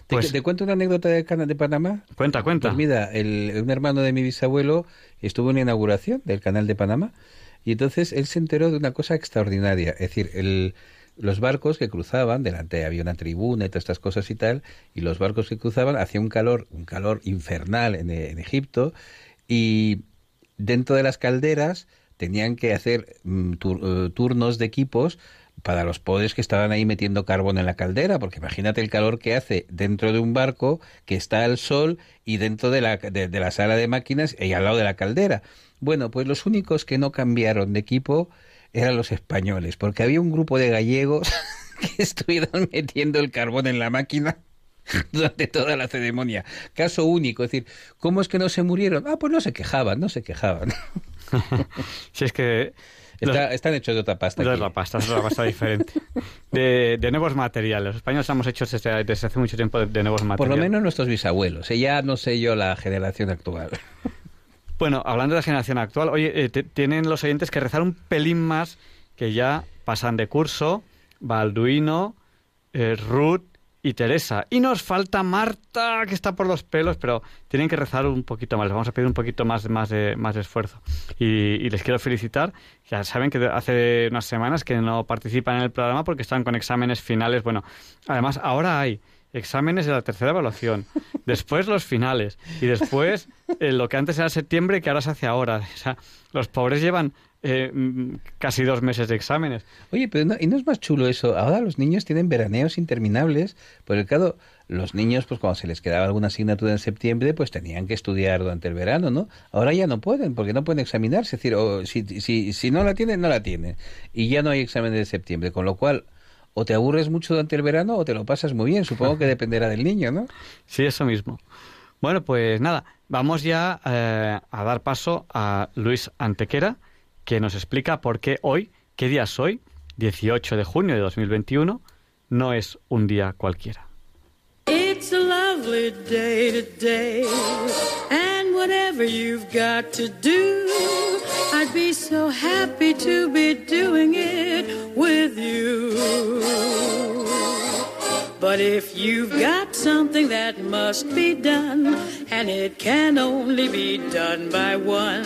¿Te, pues cuento una anécdota del canal de Panamá? Cuenta, cuenta. Pues mira, el, un hermano de mi bisabuelo estuvo en la inauguración del canal de Panamá y entonces él se enteró de una cosa extraordinaria. Es decir, el, los barcos que cruzaban, delante había una tribuna y todas estas cosas y tal, y los barcos que cruzaban hacía un calor, un calor infernal en, en Egipto y dentro de las calderas tenían que hacer mm, eh, turnos de equipos para los pobres que estaban ahí metiendo carbón en la caldera, porque imagínate el calor que hace dentro de un barco que está al sol y dentro de la, de, la sala de máquinas y al lado de la caldera. Bueno, pues los únicos que no cambiaron de equipo eran los españoles, porque había un grupo de gallegos que estuvieron metiendo el carbón en la máquina durante toda la ceremonia. Caso único, es decir, ¿cómo es que no se murieron? Ah, pues no se quejaban, no se quejaban. si es que... están hechos de otra pasta. De otra pasta, es otra pasta diferente. De, nuevos materiales. Los españoles hemos hecho desde, hace mucho tiempo de, nuevos materiales. Por lo menos nuestros bisabuelos. Y ya no sé yo la generación actual. Bueno, hablando de la generación actual, oye, eh, tienen los oyentes que rezar un pelín más que ya pasan de curso, Balduino, eh, Ruth, y Teresa. Y nos falta Marta, que está por los pelos, pero tienen que rezar un poquito más. Les vamos a pedir un poquito más, más, de, más esfuerzo. Y, les quiero felicitar. Ya saben que hace unas semanas que no participan en el programa porque están con exámenes finales. Bueno, además ahora hay exámenes de la tercera evaluación, después los finales y después eh, lo que antes era septiembre que ahora se hace ahora. O sea, los pobres llevan eh, mm, casi dos meses de exámenes. Oye, pero no, ¿y no es más chulo eso? Ahora los niños tienen veraneos interminables, porque claro, los niños, pues cuando se les quedaba alguna asignatura en septiembre, pues tenían que estudiar durante el verano, ¿no? Ahora ya no pueden, porque no pueden examinarse, es decir, o si, si, si no la tienen, no la tienen. Y ya no hay exámenes de septiembre, con lo cual o te aburres mucho durante el verano o te lo pasas muy bien. Supongo que dependerá del niño, ¿no? Sí, eso mismo. Bueno, pues nada, vamos ya eh, a dar paso a Luis Antequera, que nos explica por qué hoy, qué día es hoy, 18 de junio de 2021, no es un día cualquiera. It's a lovely day today, and whatever you've got to do, I'd be so happy to be doing it with you. But if you've got something that must be done, and it can only be done by one,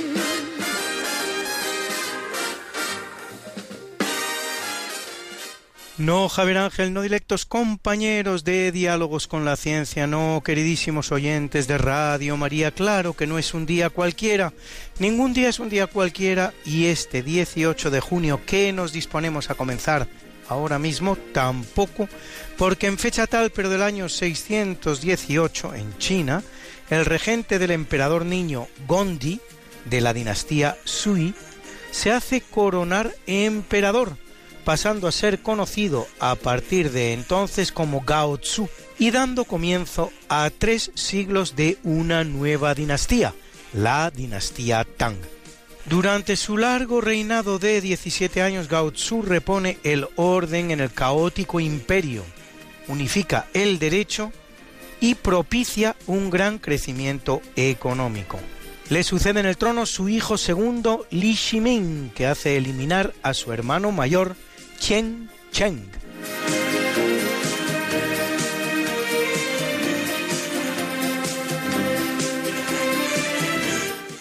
No, Javier Ángel, no directos compañeros de Diálogos con la Ciencia, no, queridísimos oyentes de Radio María, claro que no es un día cualquiera, ningún día es un día cualquiera y este 18 de junio que nos disponemos a comenzar ahora mismo tampoco, porque en fecha tal, pero del año 618 en China, el regente del emperador niño Gondi de la dinastía Sui se hace coronar emperador pasando a ser conocido a partir de entonces como Gao Tzu y dando comienzo a tres siglos de una nueva dinastía, la dinastía Tang. Durante su largo reinado de 17 años, Gao Tzu repone el orden en el caótico imperio, unifica el derecho y propicia un gran crecimiento económico. Le sucede en el trono su hijo segundo, Li Shiming, que hace eliminar a su hermano mayor, Chen Cheng.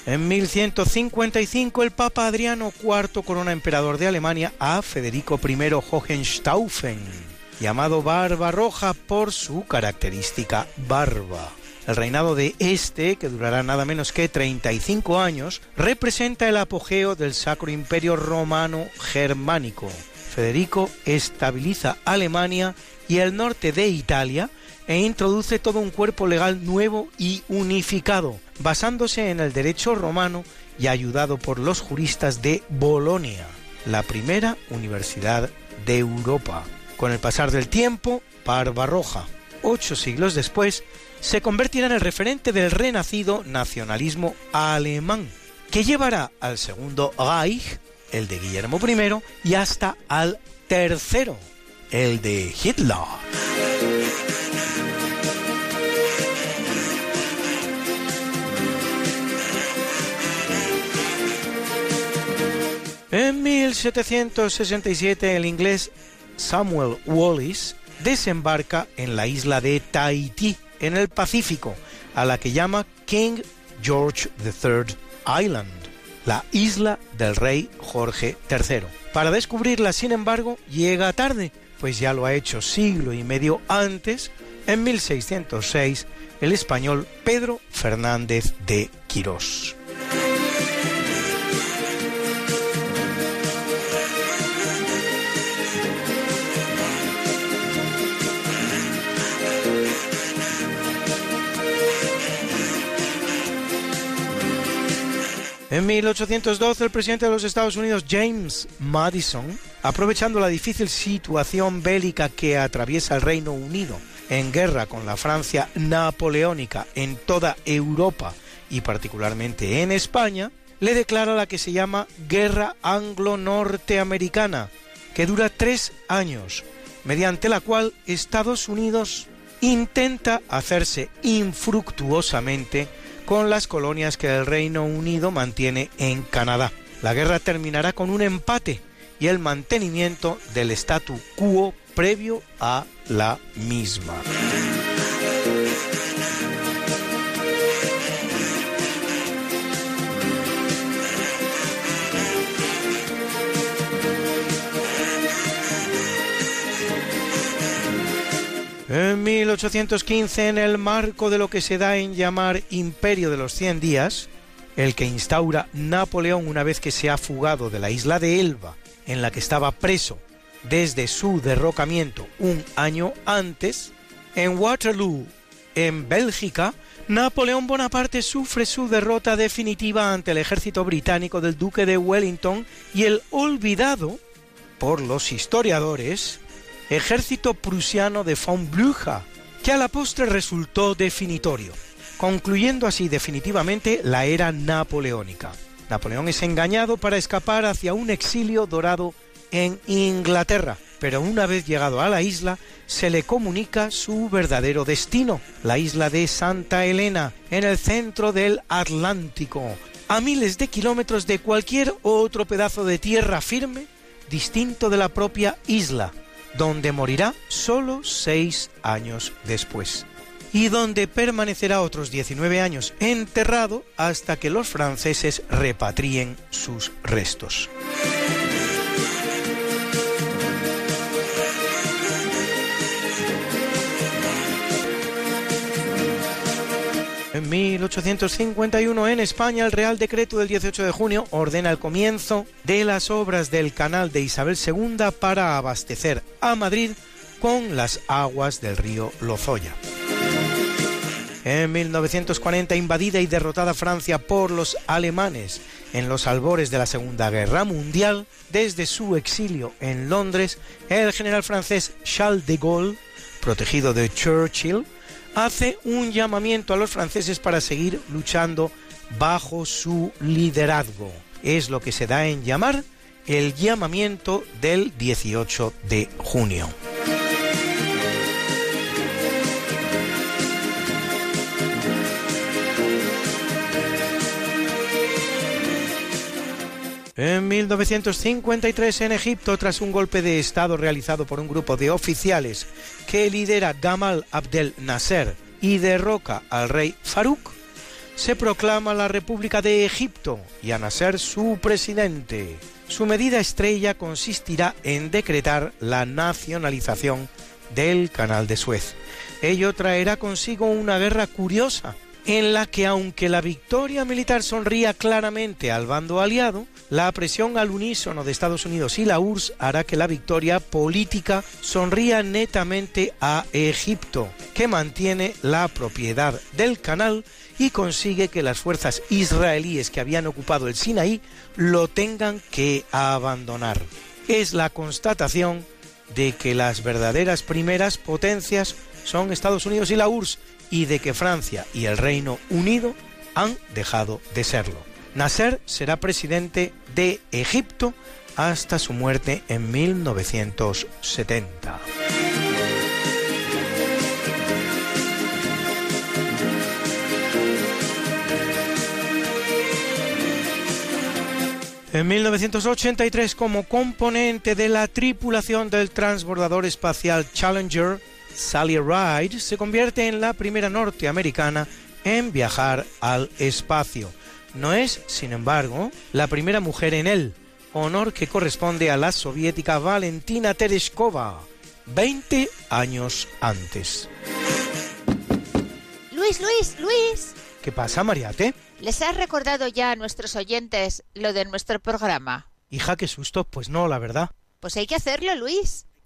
En 1155 el Papa Adriano IV corona emperador de Alemania a Federico I Hohenstaufen, llamado Barba Roja por su característica barba. El reinado de este, que durará nada menos que 35 años, representa el apogeo del Sacro Imperio Romano Germánico. Federico estabiliza Alemania y el norte de Italia e introduce todo un cuerpo legal nuevo y unificado, basándose en el derecho romano y ayudado por los juristas de Bolonia, la primera universidad de Europa. Con el pasar del tiempo, Barbarroja, ocho siglos después, se convertirá en el referente del renacido nacionalismo alemán, que llevará al segundo Reich, el de Guillermo I, y hasta al tercero, el de Hitler. En 1767 el inglés Samuel Wallis desembarca en la isla de Tahití, en el Pacífico, a la que llama King George III Island, la isla del rey Jorge III. Para descubrirla, sin embargo, llega tarde, pues ya lo ha hecho siglo y medio antes, en 1606, el español Pedro Fernández de Quirós. En 1812 el presidente de los Estados Unidos James Madison, aprovechando la difícil situación bélica que atraviesa el Reino Unido en guerra con la Francia napoleónica en toda Europa y particularmente en España, le declara la que se llama Guerra Anglo-Norteamericana, que dura tres años, mediante la cual Estados Unidos intenta hacerse infructuosamente con las colonias que el Reino Unido mantiene en Canadá. La guerra terminará con un empate y el mantenimiento del statu quo previo a la misma. En 1815, en el marco de lo que se da en llamar Imperio de los Cien Días, el que instaura Napoleón una vez que se ha fugado de la isla de Elba, en la que estaba preso desde su derrocamiento un año antes, en Waterloo, en Bélgica, Napoleón Bonaparte sufre su derrota definitiva ante el ejército británico del duque de Wellington y el olvidado, por los historiadores, ejército prusiano de von Blücher, que a la postre resultó definitorio, concluyendo así definitivamente la era napoleónica. Napoleón es engañado para escapar hacia un exilio dorado en Inglaterra, pero una vez llegado a la isla, se le comunica su verdadero destino, la isla de Santa Elena, en el centro del Atlántico, a miles de kilómetros de cualquier otro pedazo de tierra firme distinto de la propia isla, donde morirá solo seis años después, y donde permanecerá otros 19 años enterrado hasta que los franceses repatrien sus restos. En 1851 en España el Real Decreto del 18 de junio ordena el comienzo de las obras del canal de Isabel II para abastecer a Madrid con las aguas del río Lozoya. En 1940, invadida y derrotada Francia por los alemanes en los albores de la Segunda Guerra Mundial, desde su exilio en Londres, el general francés Charles de Gaulle, protegido de Churchill, hace un llamamiento a los franceses para seguir luchando bajo su liderazgo. Es lo que se da en llamar el llamamiento del 18 de junio. En 1953 en Egipto, tras un golpe de Estado realizado por un grupo de oficiales que lidera Gamal Abdel Nasser y derroca al rey Farouk, se proclama la República de Egipto y a Nasser su presidente. Su medida estrella consistirá en decretar la nacionalización del Canal de Suez. Ello traerá consigo una guerra curiosa, en la que aunque la victoria militar sonría claramente al bando aliado, la presión al unísono de Estados Unidos y la URSS hará que la victoria política sonría netamente a Egipto, que mantiene la propiedad del canal y consigue que las fuerzas israelíes que habían ocupado el Sinaí lo tengan que abandonar. Es la constatación de que las verdaderas primeras potencias son Estados Unidos y la URSS y de que Francia y el Reino Unido han dejado de serlo. Nasser será presidente de Egipto hasta su muerte en 1970. En 1983, como componente de la tripulación del transbordador espacial Challenger, Sally Ride se convierte en la primera norteamericana en viajar al espacio no es, sin embargo, la primera mujer en él, honor que corresponde a la soviética Valentina Tereshkova, 20 años antes. Luis, Luis, Luis. ¿Qué pasa, Mariate? ¿Les has recordado ya a nuestros oyentes lo de nuestro programa? Hija, qué susto. Pues no, la verdad. Pues hay que hacerlo, Luis.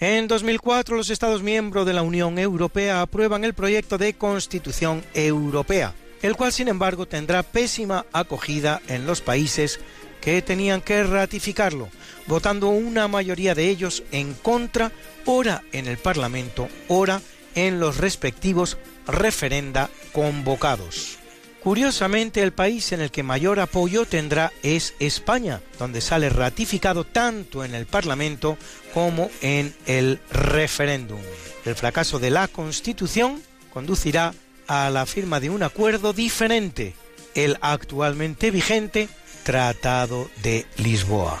En 2004, los Estados miembros de la Unión Europea aprueban el proyecto de Constitución Europea, el cual sin embargo tendrá pésima acogida en los países que tenían que ratificarlo, votando una mayoría de ellos en contra, ora en el Parlamento, ora en los respectivos referenda convocados. Curiosamente, el país en el que mayor apoyo tendrá es España, donde sale ratificado tanto en el Parlamento como en el referéndum. El fracaso de la Constitución conducirá a la firma de un acuerdo diferente, el actualmente vigente Tratado de Lisboa.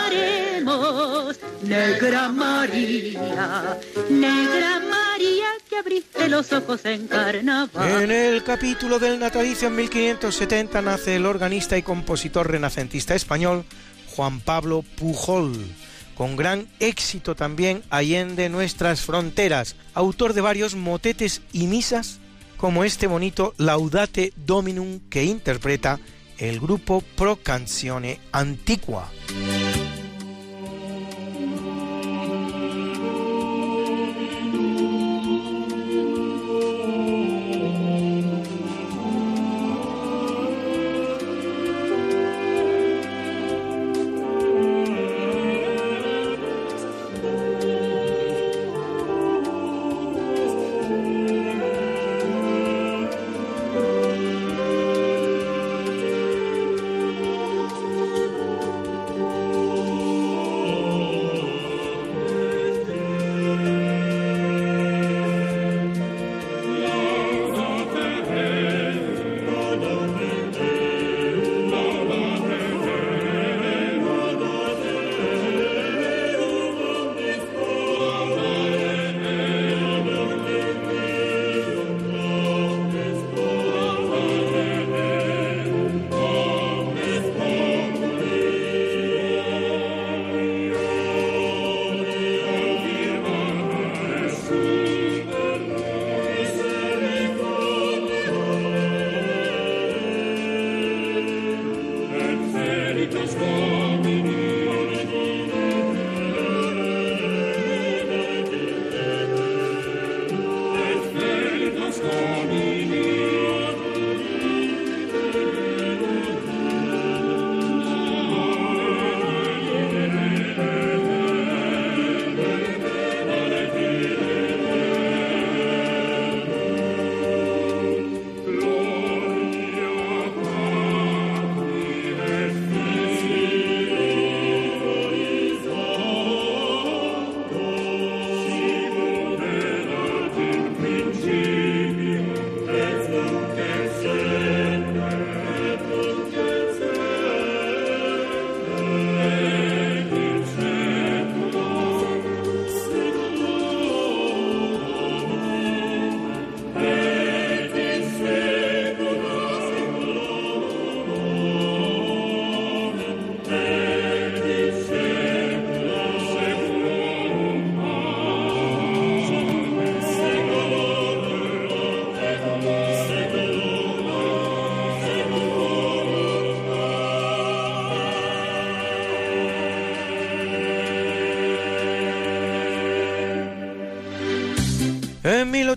Negra María, Negra María que abriste los ojos en carnaval. En el capítulo del natalicio en 1570 nace el organista y compositor renacentista español Juan Pablo Pujol, con gran éxito también allende nuestras fronteras, autor de varios motetes y misas como este bonito Laudate Dominum que interpreta el grupo Pro Canzone Antiqua.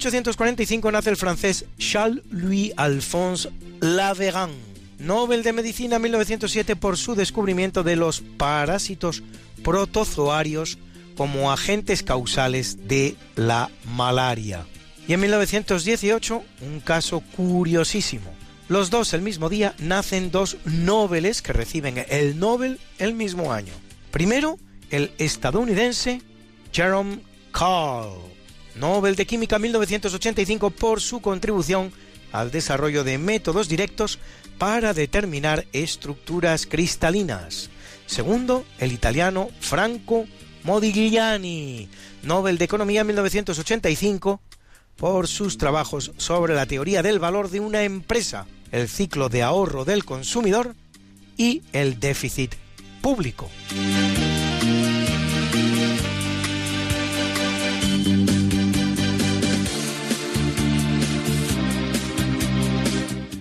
1845 nace el francés Charles-Louis Alphonse Laveran, Nobel de Medicina 1907 por su descubrimiento de los parásitos protozoarios como agentes causales de la malaria. Y en 1918, un caso curiosísimo. Los dos el mismo día nacen dos Nobeles que reciben el Nobel el mismo año. Primero, el estadounidense Jerome Carl, Nobel de Química 1985 por su contribución al desarrollo de métodos directos para determinar estructuras cristalinas. Segundo, el italiano Franco Modigliani, Nobel de Economía 1985 por sus trabajos sobre la teoría del valor de una empresa, el ciclo de ahorro del consumidor y el déficit público.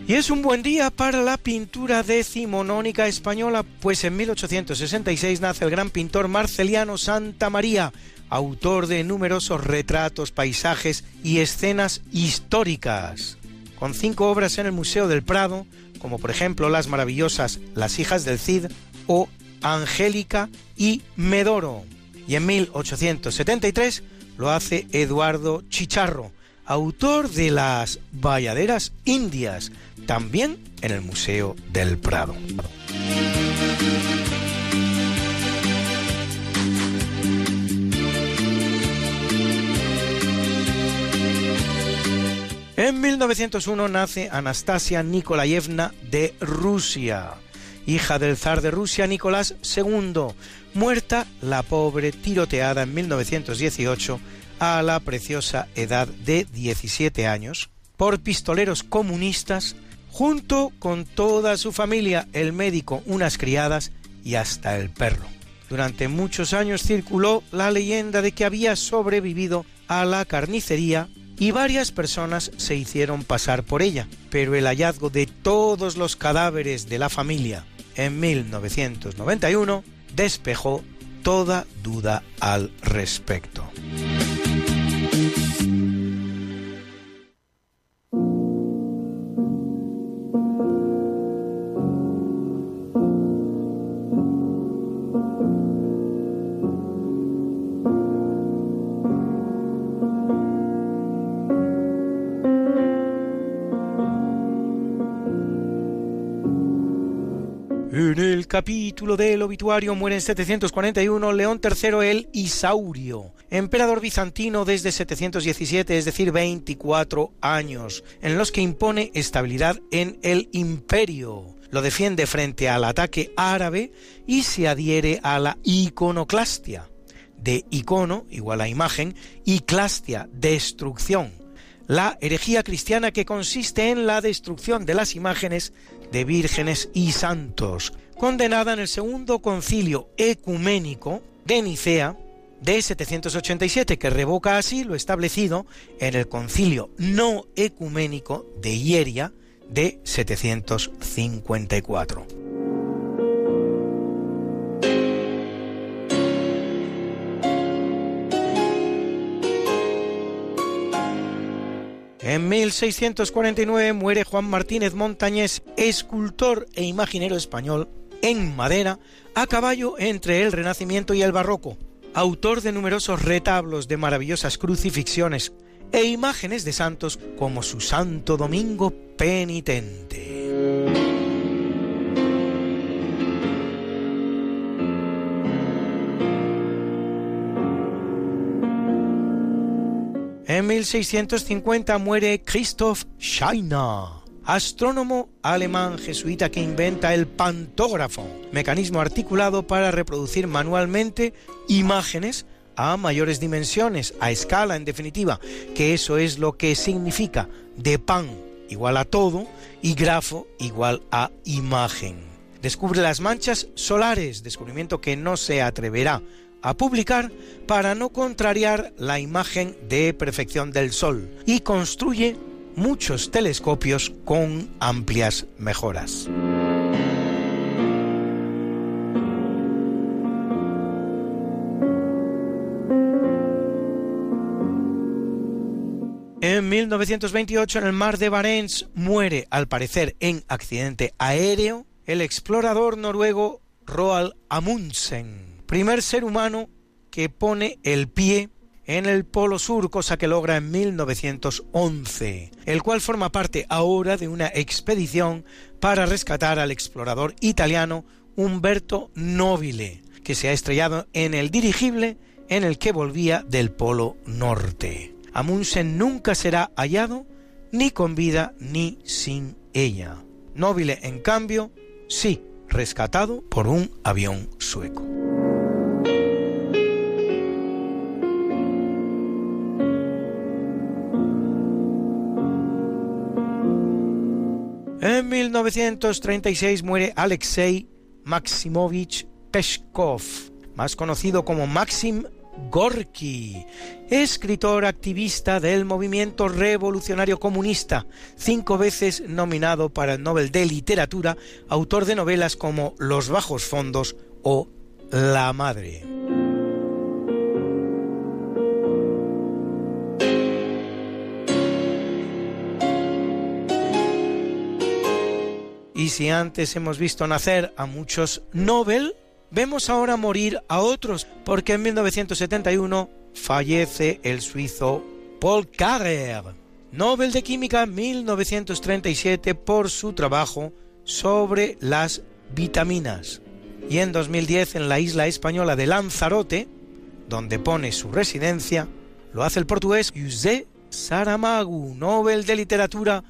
Y es un buen día para la pintura decimonónica española, pues en 1866 nace el gran pintor Marceliano Santa María, autor de numerosos retratos, paisajes y escenas históricas, con cinco obras en el Museo del Prado, como por ejemplo las maravillosas Las hijas del Cid o Angélica y Medoro. Y en 1873 lo hace Eduardo Chicharro, autor de las Bayaderas Indias, también en el Museo del Prado. En 1901 nace Anastasia Nikolayevna de Rusia, hija del zar de Rusia Nicolás II, muerta la pobre tiroteada en 1918 a la preciosa edad de 17 años por pistoleros comunistas junto con toda su familia, el médico, unas criadas y hasta el perro. Durante muchos años circuló la leyenda de que había sobrevivido a la carnicería y varias personas se hicieron pasar por ella, pero el hallazgo de todos los cadáveres de la familia en 1991 despejó toda duda al respecto. El capítulo del obituario muere en 741 León III el Isaurio, emperador bizantino desde 717, es decir, 24 años, en los que impone estabilidad en el imperio. Lo defiende frente al ataque árabe y se adhiere a la iconoclastia. De icono igual a imagen y clastia, destrucción. La herejía cristiana que consiste en la destrucción de las imágenes de vírgenes y santos, condenada en el segundo concilio ecuménico de Nicea de 787, que revoca así lo establecido en el concilio no ecuménico de Hieria de 754. En 1649 muere Juan Martínez Montañés, escultor e imaginero español en madera, a caballo entre el Renacimiento y el Barroco, autor de numerosos retablos de maravillosas crucifixiones e imágenes de santos como su Santo Domingo Penitente. En 1650 muere Christoph Scheiner, astrónomo alemán jesuita que inventa el pantógrafo, mecanismo articulado para reproducir manualmente imágenes a mayores dimensiones, a escala en definitiva, que eso es lo que significa de pan igual a todo y grafo igual a imagen. Descubre las manchas solares, descubrimiento que no se atreverá a publicar para no contrariar la imagen de perfección del Sol y construye muchos telescopios con amplias mejoras. En 1928 en el mar de Barents muere, al parecer en accidente aéreo, el explorador noruego Roald Amundsen, primer ser humano que pone el pie en el Polo Sur, cosa que logra en 1911, el cual forma parte ahora de una expedición para rescatar al explorador italiano Umberto Nobile, que se ha estrellado en el dirigible en el que volvía del Polo Norte. Amundsen nunca será hallado ni con vida ni sin ella. Nobile, en cambio, sí, rescatado por un avión sueco. 1936 muere Alexei Maximovich Peshkov, más conocido como Maxim Gorky, escritor activista del movimiento revolucionario comunista, cinco veces nominado para el Nobel de Literatura, autor de novelas como Los bajos fondos o La madre. Y si antes hemos visto nacer a muchos Nobel, vemos ahora morir a otros, porque en 1971 fallece el suizo Paul Carrer, Nobel de Química 1937 por su trabajo sobre las vitaminas. Y en 2010 en la isla española de Lanzarote, donde pone su residencia, lo hace el portugués José Saramago, Nobel de Literatura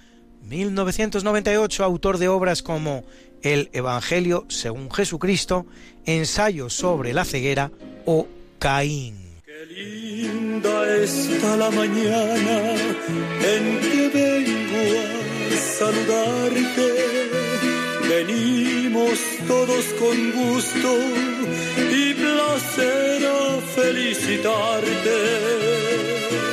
1998, autor de obras como El Evangelio según Jesucristo, Ensayo sobre la ceguera o Caín. Qué linda está la mañana en que vengo a saludarte. Venimos todos con gusto y placer a felicitarte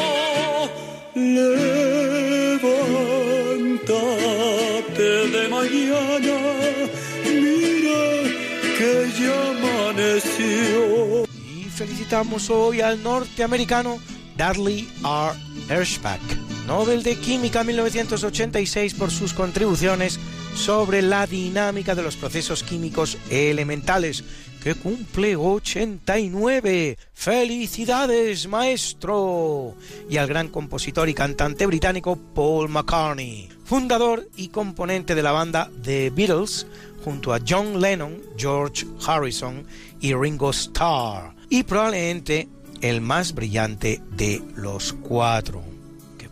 Y felicitamos hoy al norteamericano Dudley R. Hirschbach, Nobel de Química 1986 por sus contribuciones sobre la dinámica de los procesos químicos elementales, que cumple 89. ¡Felicidades, maestro! Y al gran compositor y cantante británico Paul McCartney, fundador y componente de la banda The Beatles, junto a John Lennon, George Harrison y Ringo Starr, y probablemente el más brillante de los cuatro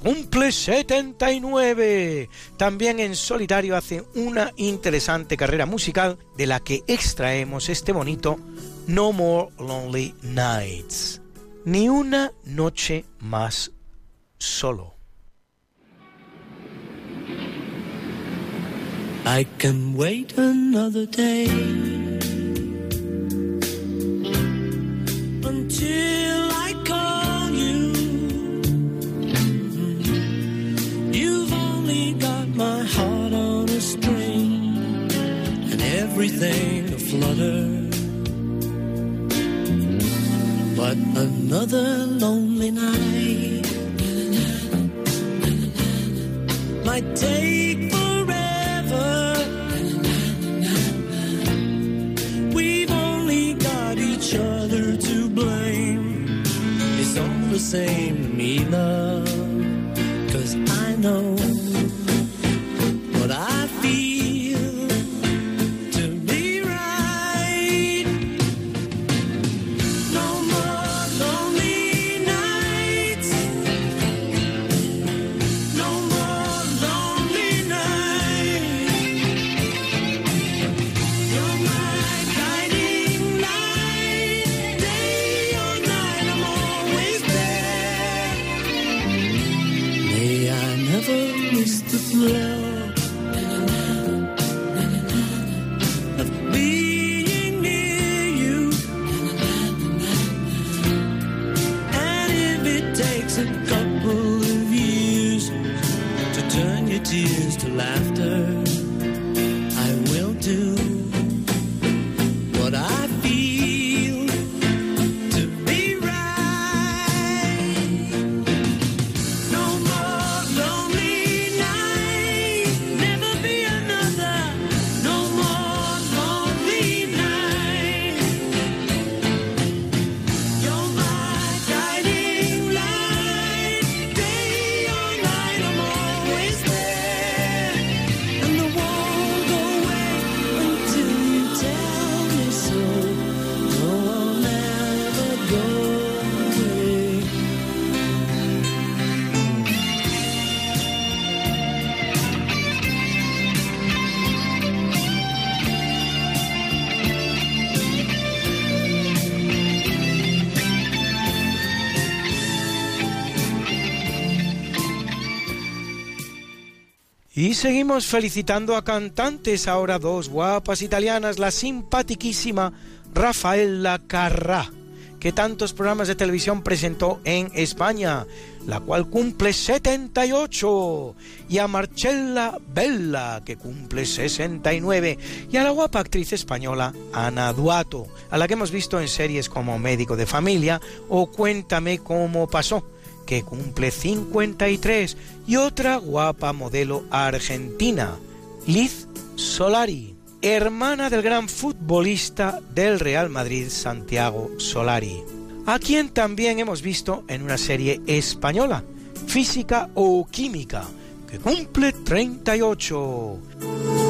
cumple 79. También en solitario hace una interesante carrera musical de la que extraemos este bonito No More Lonely Nights. Ni una noche más solo. I can wait another day everything aflutter. But another lonely night might take same me, love. Cause I know laughter. Y seguimos felicitando a cantantes, ahora dos guapas italianas, la simpatiquísima Rafaela Carrà, que tantos programas de televisión presentó en España, la cual cumple 78, y a Marcella Bella, que cumple 69, y a la guapa actriz española Ana Duato, a la que hemos visto en series como Médico de Familia o Cuéntame cómo pasó que cumple 53, y otra guapa modelo argentina, Liz Solari, hermana del gran futbolista del Real Madrid, Santiago Solari, a quien también hemos visto en una serie española, Física o Química, que cumple 38.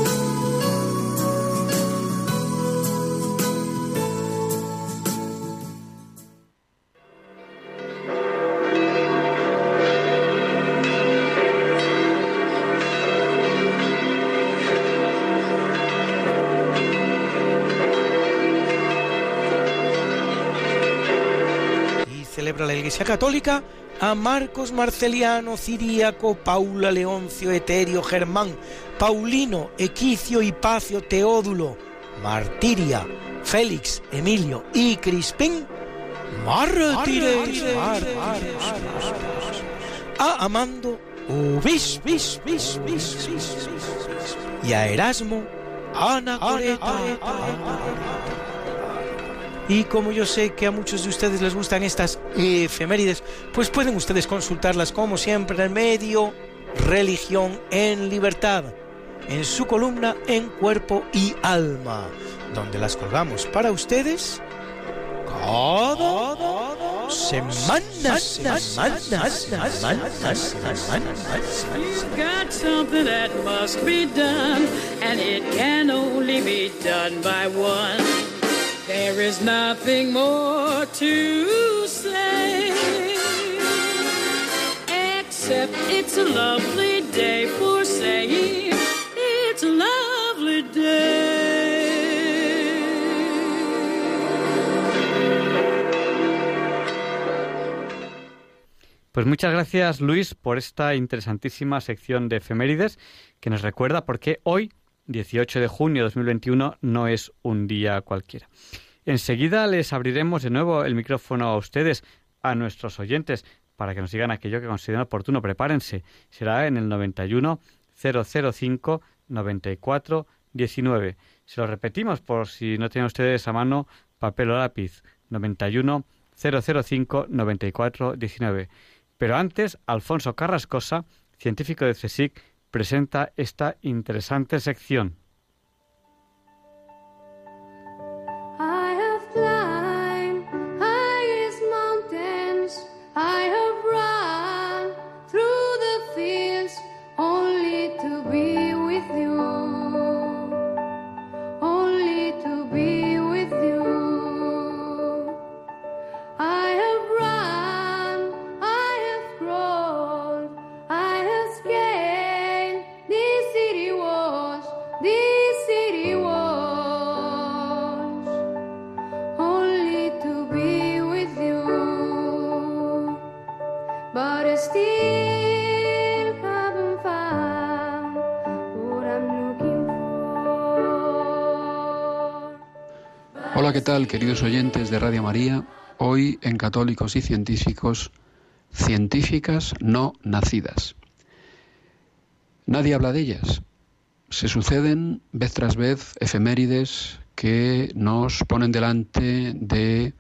Iglesia Católica a Marcos Marceliano, Ciríaco, Paula, Leoncio, Eterio, Germán, Paulino, Equicio, Hipacio, Teódulo, Martiria, Félix, Emilio y Crispín, mártires, a Amando, Ubis, bis, bis, bis, y a Erasmo, Ana Coreta. Y como yo sé que a muchos de ustedes les gustan estas efemérides, pues pueden ustedes consultarlas como siempre en el medio Religión en Libertad, en su columna En Cuerpo y Alma, donde las colgamos para ustedes cada semana. You've got something that must be done, and it can only be done by one. There is nothing more to say, except it's a lovely day for saying it's a lovely Pues muchas gracias Luis por esta interesantísima sección de efemérides que nos recuerda por qué hoy, 18 de junio de 2021, no es un día cualquiera. Enseguida les abriremos de nuevo el micrófono a ustedes, a nuestros oyentes, para que nos digan aquello que consideren oportuno. Prepárense. Será en el 91 005 94 19. Se lo repetimos por si no tienen ustedes a mano papel o lápiz. 91 005 94 19. Pero antes, Alfonso Carrascosa, científico de CSIC, presenta esta interesante sección. I have climbed highest mountains. I ¿qué tal, queridos oyentes de Radio María? Hoy en Católicos y Científicos, científicas no nacidas. Nadie habla de ellas. Se suceden vez tras vez efemérides que nos ponen delante de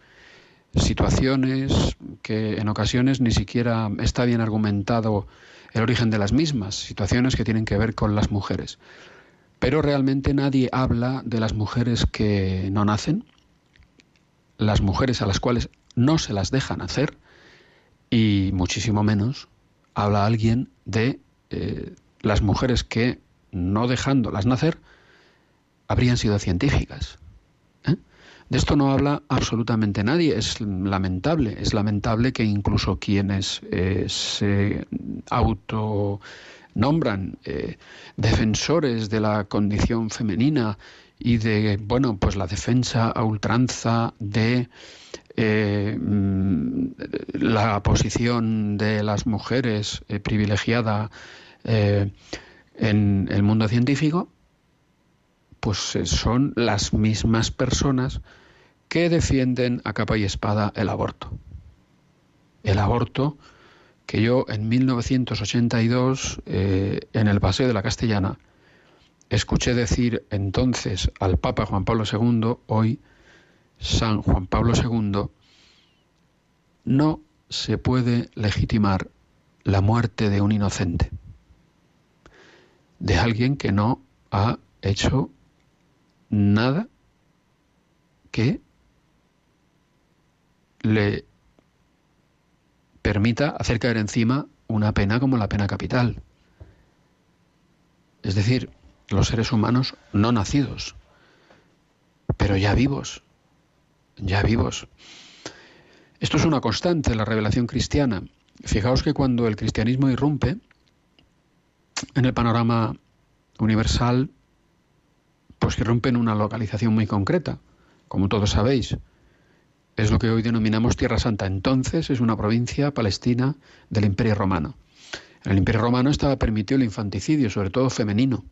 situaciones que en ocasiones ni siquiera está bien argumentado el origen de las mismas, situaciones que tienen que ver con las mujeres. Pero realmente nadie habla de las mujeres que no nacen, las mujeres a las cuales no se las deja nacer y muchísimo menos habla alguien de eh, las mujeres que no dejándolas nacer habrían sido científicas. ¿eh? De esto no habla absolutamente nadie, es lamentable, es lamentable que incluso quienes eh, se autonombran defensores de la condición femenina y de, bueno, pues la defensa a ultranza de eh, mm, la posición de las mujeres eh, privilegiada eh, en el mundo científico, pues son las mismas personas que defienden a capa y espada el aborto. El aborto que yo en 1982, eh, en el Paseo de la Castellana, escuché decir entonces al Papa Juan Pablo II, hoy San Juan Pablo II, no se puede legitimar la muerte de un inocente, de alguien que no ha hecho nada que le permita hacer caer encima una pena como la pena capital. Es decir, los seres humanos no nacidos, pero ya vivos, ya vivos. Esto es una constante la revelación cristiana. Fijaos que cuando el cristianismo irrumpe en el panorama universal, pues irrumpe en una localización muy concreta, como todos sabéis. Es lo que hoy denominamos Tierra Santa. Entonces es una provincia palestina del Imperio Romano. En el Imperio Romano estaba permitido el infanticidio, sobre todo femenino.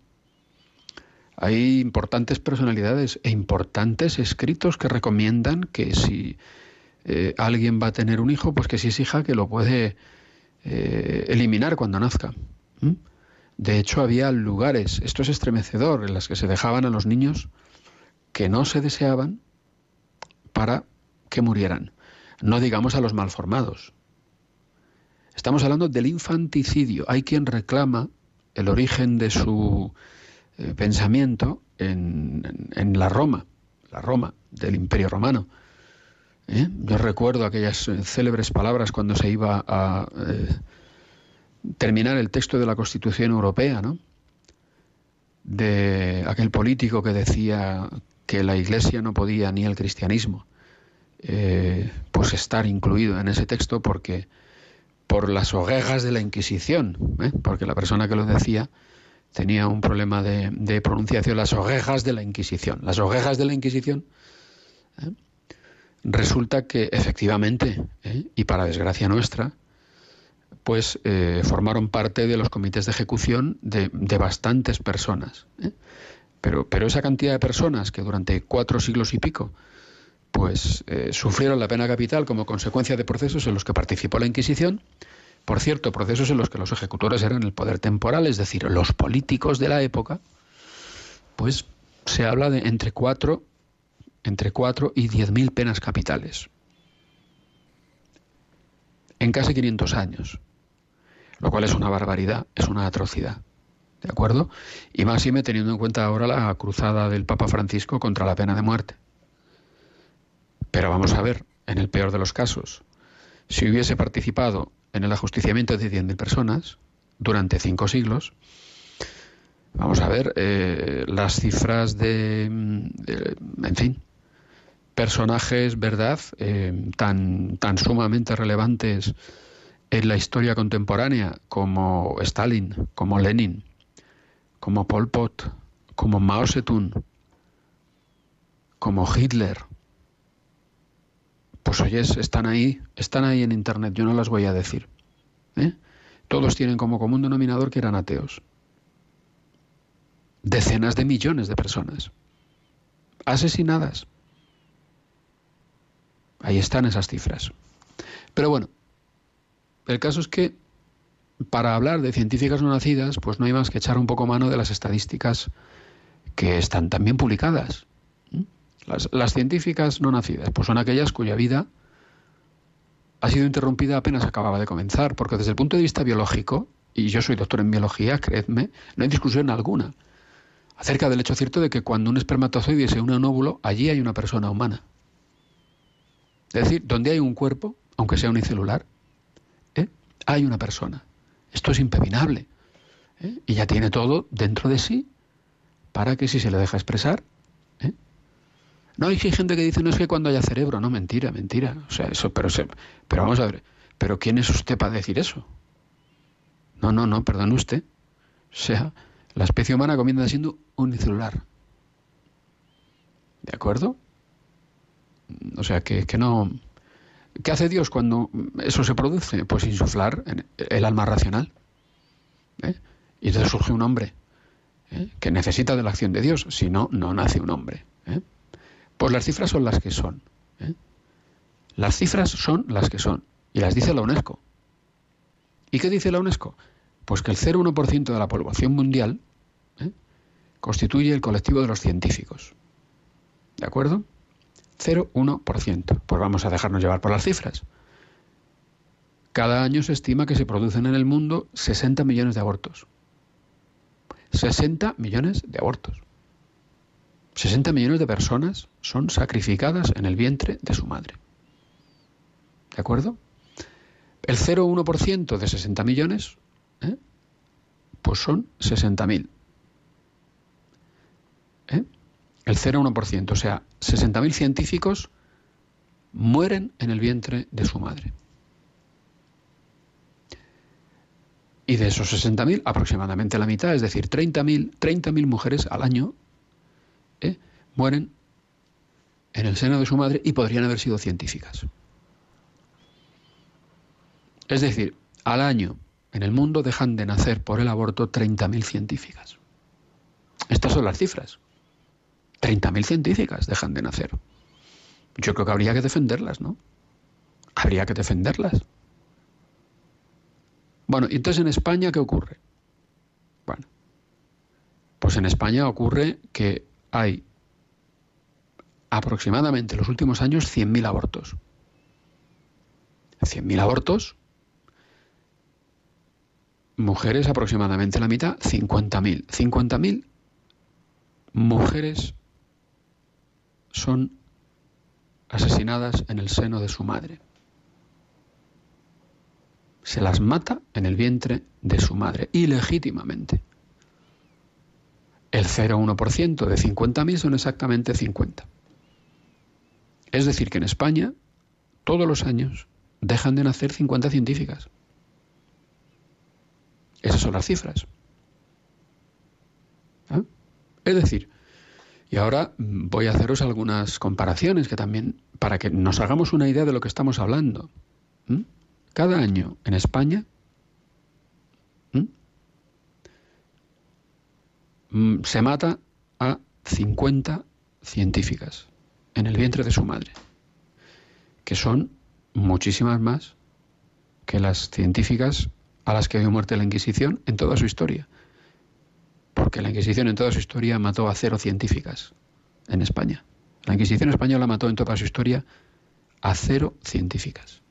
Hay importantes personalidades e importantes escritos que recomiendan que si eh, alguien va a tener un hijo, pues que si es hija, que lo puede eh, eliminar cuando nazca. De hecho, había lugares, esto es estremecedor, en las que se dejaban a los niños que no se deseaban para que murieran. No digamos a los malformados. Estamos hablando del infanticidio. Hay quien reclama el origen de su eh, pensamiento en, en, la Roma, la Roma del Imperio Romano. ¿Eh? Yo recuerdo aquellas eh, célebres palabras cuando se iba a terminar el texto de la Constitución Europea, ¿no? De aquel político que decía que la Iglesia no podía ni el cristianismo pues estar incluido en ese texto porque por las orejas de la Inquisición, porque la persona que lo decía tenía un problema de, pronunciación, las orejas de la Inquisición. Las orejas de la Inquisición ¿eh? resulta que efectivamente, ¿eh? y para desgracia nuestra, pues eh, formaron parte de los comités de ejecución de, bastantes personas. Pero, pero esa cantidad de personas que durante cuatro siglos y pico pues sufrieron la pena capital como consecuencia de procesos en los que participó la Inquisición, por cierto, procesos en los que los ejecutores eran el poder temporal, es decir, los políticos de la época, pues se habla de entre cuatro, entre cuatro y diez mil penas capitales. En casi 500 años. Lo cual es una barbaridad, es una atrocidad. ¿De acuerdo? Y más me teniendo en cuenta ahora la cruzada del Papa Francisco contra la pena de muerte. Pero vamos a ver, en el peor de los casos, si hubiese participado en el ajusticiamiento de 100.000 personas durante cinco siglos. Vamos a ver eh, las cifras de, en fin, personajes, ¿verdad?, eh, tan, tan sumamente relevantes en la historia contemporánea como Stalin, como Lenin, como Pol Pot, como Mao Zedong, como Hitler, pues oyes, están ahí, están ahí en Internet, yo no las voy a decir. ¿eh? Todos tienen como común denominador que eran ateos. Decenas de millones de personas asesinadas. Ahí están esas cifras. Pero bueno, el caso es que para hablar de científicas no nacidas, pues no hay más que echar un poco mano de las estadísticas que están también publicadas. Las, científicas no nacidas, pues son aquellas cuya vida ha sido interrumpida apenas acababa de comenzar, porque desde el punto de vista biológico, y yo soy doctor en biología, creedme, no hay discusión alguna acerca del hecho cierto de que cuando un espermatozoide se une a un óvulo, allí hay una persona humana. Es decir, donde hay un cuerpo, aunque sea unicelular, ¿eh? hay una persona. Esto es impepinable. ¿eh? Y ya tiene todo dentro de sí para que si se le deja expresar, no, hay gente que dice, no es que cuando haya cerebro, no, mentira, mentira. O sea, eso, pero, pero vamos a ver, pero ¿quién es usted para decir eso? No, no, no, perdone usted. O sea, la especie humana comienza siendo unicelular. ¿De acuerdo? O sea, que, que no... ¿Qué hace Dios cuando eso se produce? Pues insuflar el alma racional. ¿eh? Y entonces surge un hombre ¿eh? que necesita de la acción de Dios, si no, no nace un hombre. ¿eh? Pues las cifras son las que son. ¿eh? Las cifras son las que son, y las dice la UNESCO. ¿Y qué dice la UNESCO? Pues que el 0,1% de la población mundial ¿eh? constituye el colectivo de los científicos. ¿De acuerdo? 0,1%. Pues vamos a dejarnos llevar por las cifras. Cada año se estima que se producen en el mundo 60 millones de abortos. 60 millones de abortos. 60 millones de personas son sacrificadas en el vientre de su madre. ¿De acuerdo? El 0,1% de 60 millones, ¿eh? pues son 60.000. ¿Eh? El 0,1%, o sea, 60.000 científicos mueren en el vientre de su madre. Y de esos 60.000, aproximadamente la mitad, es decir, 30.000 30 mujeres al año, ¿eh? mueren en el seno de su madre y podrían haber sido científicas. Es decir, al año en el mundo dejan de nacer por el aborto 30.000 científicas. Estas son las cifras. 30.000 científicas dejan de nacer. Yo creo que habría que defenderlas, ¿no? Habría que defenderlas. Bueno, ¿y entonces en España qué ocurre? Bueno, pues en España ocurre que hay aproximadamente en los últimos años 100.000 abortos. 100.000 abortos, mujeres aproximadamente la mitad, 50.000. 50.000 mujeres son asesinadas en el seno de su madre. Se las mata en el vientre de su madre, ilegítimamente. El 0,1% de 50.000 son exactamente 50. Es decir, que en España, todos los años, dejan de nacer 50 científicas. Esas son las cifras. ¿Ah? Es decir, y ahora voy a haceros algunas comparaciones que también, para que nos hagamos una idea de lo que estamos hablando. ¿Mm? Cada año en España ¿Mm? Mm, se mata a 50 científicas en el vientre de su madre, que son muchísimas más que las científicas a las que dio muerte la Inquisición en toda su historia. Porque la Inquisición en toda su historia mató a cero científicas en España. La Inquisición española mató en toda su historia a cero científicas.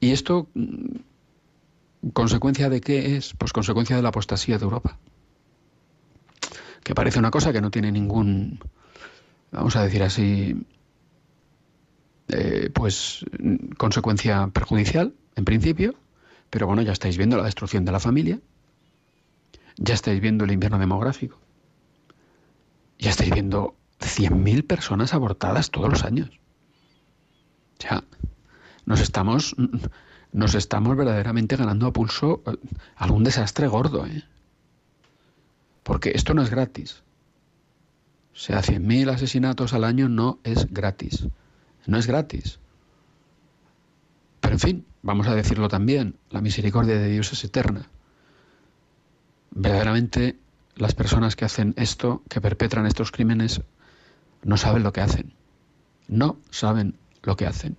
¿Y esto mm, consecuencia de qué es? Pues consecuencia de la apostasía de Europa. Que parece una cosa que no tiene ningún, vamos a decir así, eh, pues consecuencia perjudicial, en principio, pero bueno, ya estáis viendo la destrucción de la familia, ya estáis viendo el invierno demográfico, ya estáis viendo 100.000 personas abortadas todos los años. O sea, nos estamos, nos estamos verdaderamente ganando a pulso eh, algún desastre gordo, ¿eh? Porque esto no es gratis. O sea, 100.000 asesinatos al año no es gratis. No es gratis. Pero en fin, vamos a decirlo también, la misericordia de Dios es eterna. Verdaderamente las personas que hacen esto, que perpetran estos crímenes, no saben lo que hacen. No saben lo que hacen.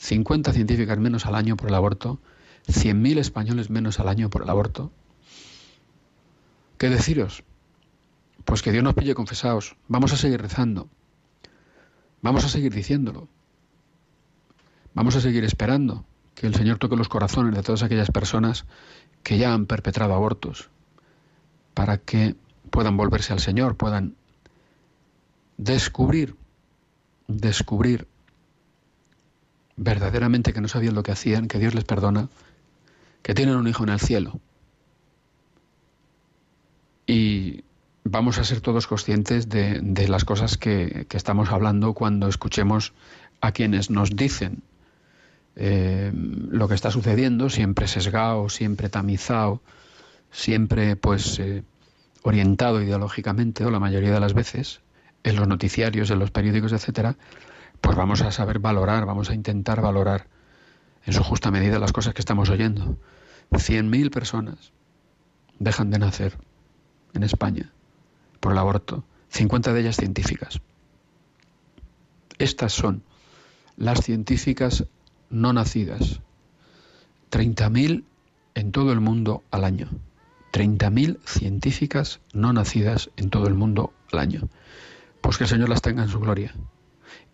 50 científicas menos al año por el aborto, 100.000 españoles menos al año por el aborto. ¿Qué deciros? Pues que Dios nos pille confesados. Vamos a seguir rezando. Vamos a seguir diciéndolo. Vamos a seguir esperando que el Señor toque los corazones de todas aquellas personas que ya han perpetrado abortos, para que puedan volverse al Señor, puedan descubrir, descubrir verdaderamente que no sabían lo que hacían, que Dios les perdona, que tienen un hijo en el cielo. Y vamos a ser todos conscientes de, las cosas que, que, estamos hablando cuando escuchemos a quienes nos dicen eh, lo que está sucediendo, siempre sesgado, siempre tamizado, siempre pues eh, orientado ideológicamente, o la mayoría de las veces, en los noticiarios, en los periódicos, etcétera, pues vamos a saber valorar, vamos a intentar valorar en su justa medida las cosas que estamos oyendo. 100.000 personas dejan de nacer en España por el aborto, 50 de ellas científicas. Estas son las científicas no nacidas. 30.000 en todo el mundo al año. 30.000 científicas no nacidas en todo el mundo al año. Pues que el Señor las tenga en su gloria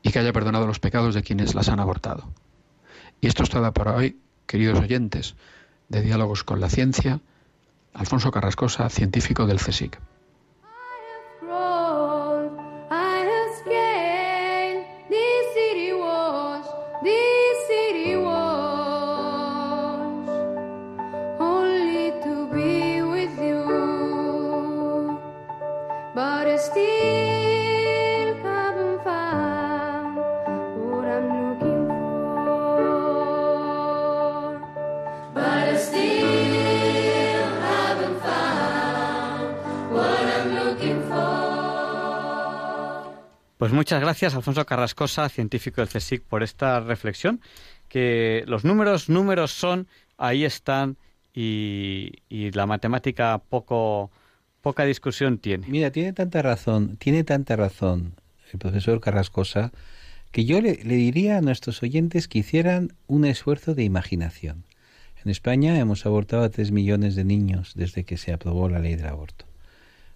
y que haya perdonado los pecados de quienes las han abortado. Y esto es todo para hoy, queridos oyentes de Diálogos con la Ciencia. Alfonso Carrascosa, científico del CSIC. Pues muchas gracias, Alfonso Carrascosa, científico del CSIC, por esta reflexión. Que los números, números son, ahí están, y, la matemática poco, poca discusión tiene. Mira, tiene tanta razón, tiene tanta razón el profesor Carrascosa, que yo le, diría a nuestros oyentes que hicieran un esfuerzo de imaginación. En España hemos abortado a 3 millones de niños desde que se aprobó la ley del aborto.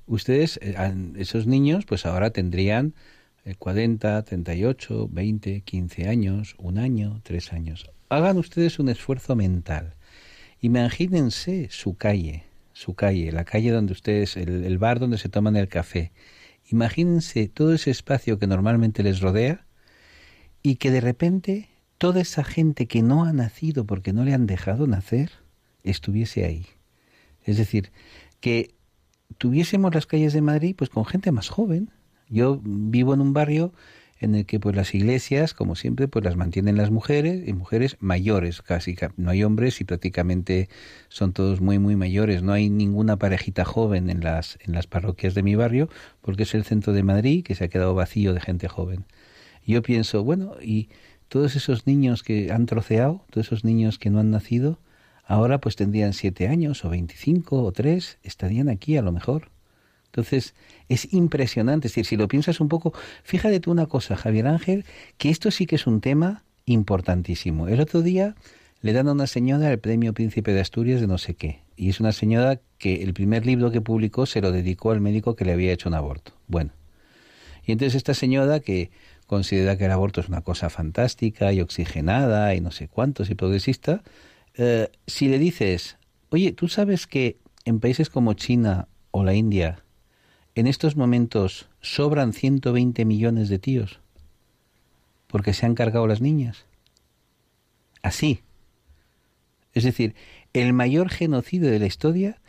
Ustedes, eh, esos niños, pues ahora tendrían 40, 38, 20, 15 años, un año, tres años. Hagan ustedes un esfuerzo mental. Imagínense su calle, su calle, la calle donde ustedes, el, el bar donde se toman el café. Imagínense todo ese espacio que normalmente les rodea y que de repente toda esa gente que no ha nacido porque no le han dejado nacer estuviese ahí. Es decir, que tuviésemos las calles de Madrid pues con gente más joven. Yo vivo en un barrio en el que pues las iglesias, como siempre, pues las mantienen las mujeres y mujeres mayores, casi ca- no hay hombres y prácticamente son todos muy muy mayores. No hay ninguna parejita joven en las en las parroquias de mi barrio porque es el centro de Madrid que se ha quedado vacío de gente joven. Yo pienso, bueno, y todos esos niños que han troceado, todos esos niños que no han nacido, ahora pues tendrían siete años o veinticinco o tres, estarían aquí a lo mejor. Entonces, es impresionante. Es decir, si lo piensas un poco, fíjate tú una cosa, Javier Ángel, que esto sí que es un tema importantísimo. El otro día le dan a una señora el premio Príncipe de Asturias de no sé qué. Y es una señora que el primer libro que publicó se lo dedicó al médico que le había hecho un aborto. Bueno. Y entonces esta señora que considera que el aborto es una cosa fantástica y oxigenada y no sé cuántos y progresista, eh, si le dices, oye, ¿tú sabes que en países como China o la India en estos momentos sobran 120 millones de tíos porque se han cargado las niñas. Así. Es decir, el mayor genocidio de la historia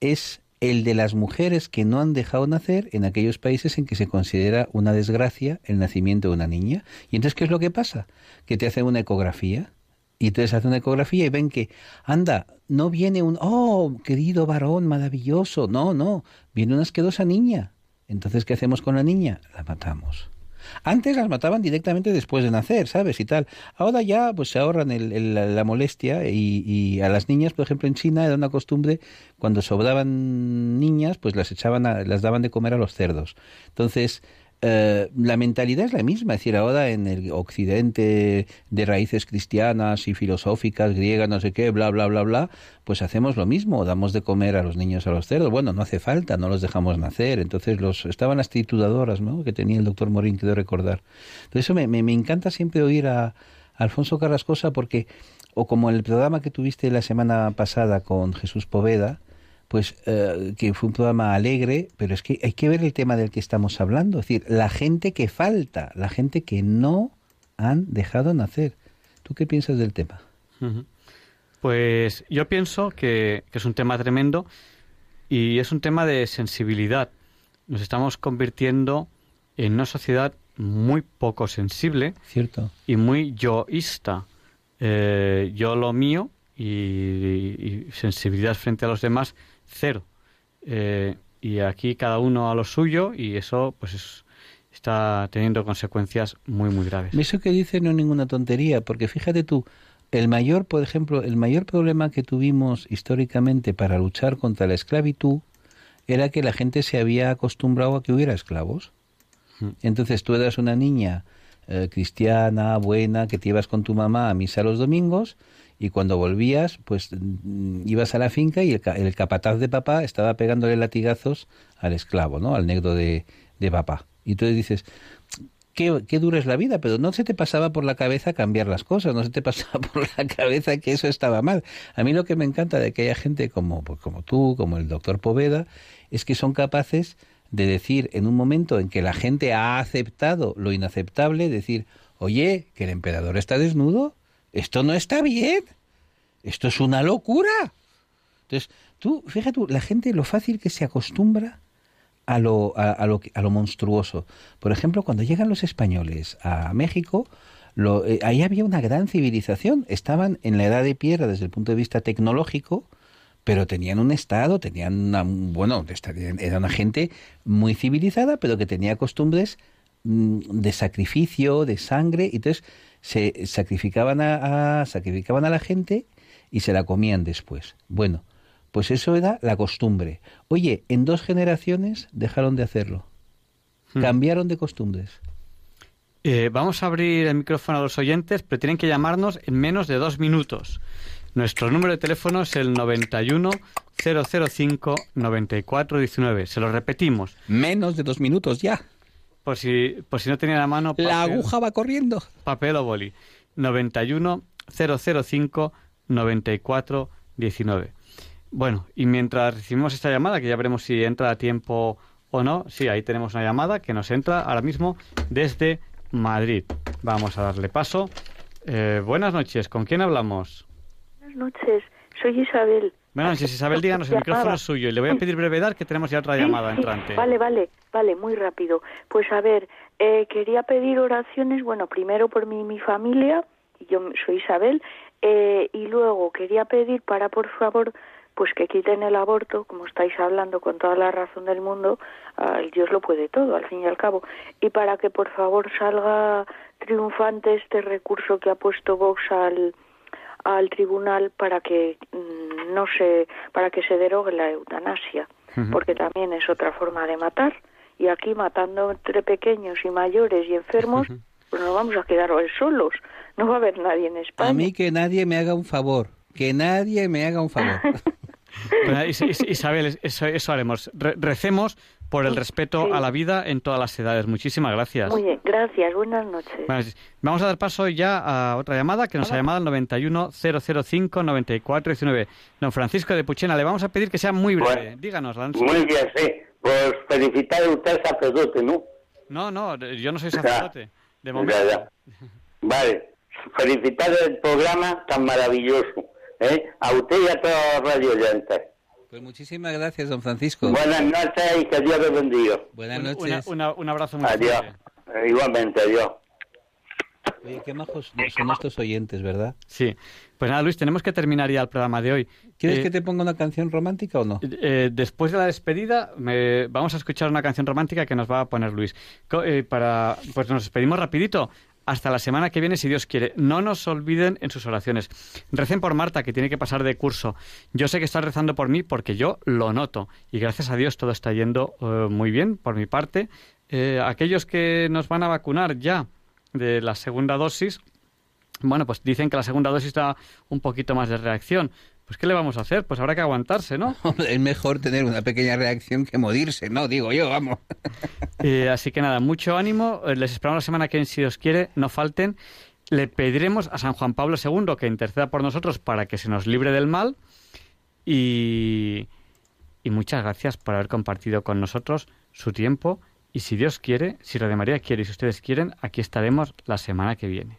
es el de las mujeres que no han dejado nacer en aquellos países en que se considera una desgracia el nacimiento de una niña. Y entonces, ¿qué es lo que pasa? Que te hacen una ecografía y entonces hacen una ecografía y ven que, anda, no viene un, oh, querido varón, maravilloso. No, no, viene una asquerosa niña. Entonces, ¿qué hacemos con la niña? La matamos. Antes las mataban directamente después de nacer, ¿sabes? Y tal. Ahora ya pues se ahorran el- el- la, la molestia y, a las niñas, por ejemplo, en China era una costumbre, cuando sobraban niñas, pues las echaban, a- las daban de comer a los cerdos. Entonces, eh, la mentalidad es la misma, es decir, ahora en el occidente de raíces cristianas y filosóficas, griegas, no sé qué, bla, bla, bla, bla, pues hacemos lo mismo, damos de comer a los niños a los cerdos. Bueno, no hace falta, no los dejamos nacer. Entonces, los estaban las trituradoras, ¿no? Que tenía el doctor Morín, quiero recordar. Entonces, eso me, me, me encanta siempre oír a, Alfonso Carrascosa porque, o como el programa que tuviste la semana pasada con Jesús Poveda, pues eh, que fue un programa alegre, pero es que hay que ver el tema del que estamos hablando, es decir, la gente que falta, la gente que no han dejado nacer. ¿Tú qué piensas del tema? Pues yo pienso que, que es un tema tremendo y es un tema de sensibilidad. Nos estamos convirtiendo en una sociedad muy poco sensible Cierto. y muy yoísta. Eh, yo lo mío y, y sensibilidad frente a los demás, cero. Eh, y aquí cada uno a lo suyo y eso pues es- está teniendo consecuencias muy, muy graves. Eso que dices no es ninguna tontería, porque fíjate tú, El mayor, por ejemplo, el mayor problema que tuvimos históricamente para luchar contra la esclavitud era que la gente se había acostumbrado a que hubiera esclavos. Entonces tú eras una niña eh, cristiana, buena, que te ibas con tu mamá a misa los domingos y cuando volvías, pues ibas a la finca y el, el capataz de papá estaba pegándole latigazos al esclavo, ¿no? Al negro de, de papá. Y tú dices, qué, qué dura es la vida, pero no se te pasaba por la cabeza cambiar las cosas, no se te pasaba por la cabeza que eso estaba mal. A mí lo que me encanta de que haya gente como, pues, como tú, como el doctor Poveda, es que son capaces de decir en un momento en que la gente ha aceptado lo inaceptable, decir, oye, que el emperador está desnudo, esto no está bien, esto es una locura. Entonces, tú, fíjate, la gente lo fácil que se acostumbra a lo, a, lo, a lo monstruoso. Por ejemplo, cuando llegan los españoles a México, eh, ahí había una gran civilización. Estaban en la edad de piedra desde el punto de vista tecnológico, pero tenían un estado, tenían una, bueno, era una gente muy civilizada, pero que tenía costumbres mm, de sacrificio, de sangre, y entonces se sacrificaban a, a- sacrificaban a la gente y se la comían después. Bueno, pues eso era la costumbre. Oye, en dos generaciones dejaron de hacerlo. Cambiaron de costumbres. Eh, vamos a abrir el micrófono a los oyentes, pero tienen que llamarnos en menos de dos minutos. Nuestro número de teléfono es el 91 005 9419. Se lo repetimos. Menos de dos minutos ya. Por si, por si no tenía la mano. La aguja va corriendo. Papel o boli. 91 005 9419. Bueno, y mientras recibimos esta llamada, que ya veremos si entra a tiempo o no, sí, ahí tenemos una llamada que nos entra ahora mismo desde Madrid. Vamos a darle paso. Eh, buenas noches, ¿con quién hablamos? Buenas noches, soy Isabel. Buenas noches, Isabel, díganos, el micrófono es suyo y le voy a pedir brevedad que tenemos ya otra llamada sí, entrante. Vale, vale, vale, muy rápido. Pues a ver, eh, quería pedir oraciones, bueno, primero por mi, mi familia, y yo soy Isabel, eh, y luego quería pedir para, por favor, pues que quiten el aborto, como estáis hablando con toda la razón del mundo, el Dios lo puede todo, al fin y al cabo, y para que por favor salga triunfante este recurso que ha puesto Vox al, al tribunal para que mm, no se para que se derogue la eutanasia porque también es otra forma de matar y aquí matando entre pequeños y mayores y enfermos pues nos vamos a quedar hoy solos no va a haber nadie en España A mí que nadie me haga un favor. Que nadie me haga un favor. Isabel, eso, eso haremos. Re- recemos por el respeto a la vida en todas las edades. Muchísimas gracias. muy bien gracias buenas noches Bueno, vamos a dar paso ya a otra llamada que nos ha llamado al 91 005 94 19. Don Francisco de Puchena, le vamos a pedir que sea muy breve. Díganos, Lance. Muy bien, sí. Pues felicitar a usted sacerdote, ¿no? No, no, yo no soy sacerdote. De momento. Ya, ya. Vale. Felicitar el programa tan maravilloso. ¿eh? A usted y a todos los radio oyentes. Pues muchísimas gracias, don Francisco. Buenas noches y que Dios les bendiga. Buenas noches. una- una- un abrazo muy Adiós. fuerte. Eh, Igualmente, adiós. Oye, qué majos son estos oyentes, ¿verdad? Sí. Pues nada, Luis, tenemos que terminar ya el programa de hoy. ¿Quieres Eh, que te ponga una canción romántica o no? Eh, después de la despedida, me- vamos a escuchar una canción romántica que nos va a poner Luis. Co- eh, para, pues nos despedimos rapidito. Hasta la semana que viene, si Dios quiere. No nos olviden en sus oraciones. Recen por Marta, que tiene que pasar de curso. Yo sé que estás rezando por mí porque yo lo noto. Y gracias a Dios todo está yendo eh, muy bien por mi parte. Eh, aquellos que nos van a vacunar ya de la segunda dosis, bueno, pues dicen que la segunda dosis da un poquito más de reacción. Pues ¿qué le vamos a hacer? Pues habrá que aguantarse, ¿no? Es mejor tener una pequeña reacción que morirse, ¿no? Digo yo, vamos. Eh, así que nada, mucho ánimo. Eh, Les esperamos la semana que viene, si Dios quiere, no falten. Le pediremos a San Juan Pablo II que interceda por nosotros para que se nos libre del mal. Y, y muchas gracias por haber compartido con nosotros su tiempo. Y si Dios quiere, si Radio María quiere y si ustedes quieren, aquí estaremos la semana que viene.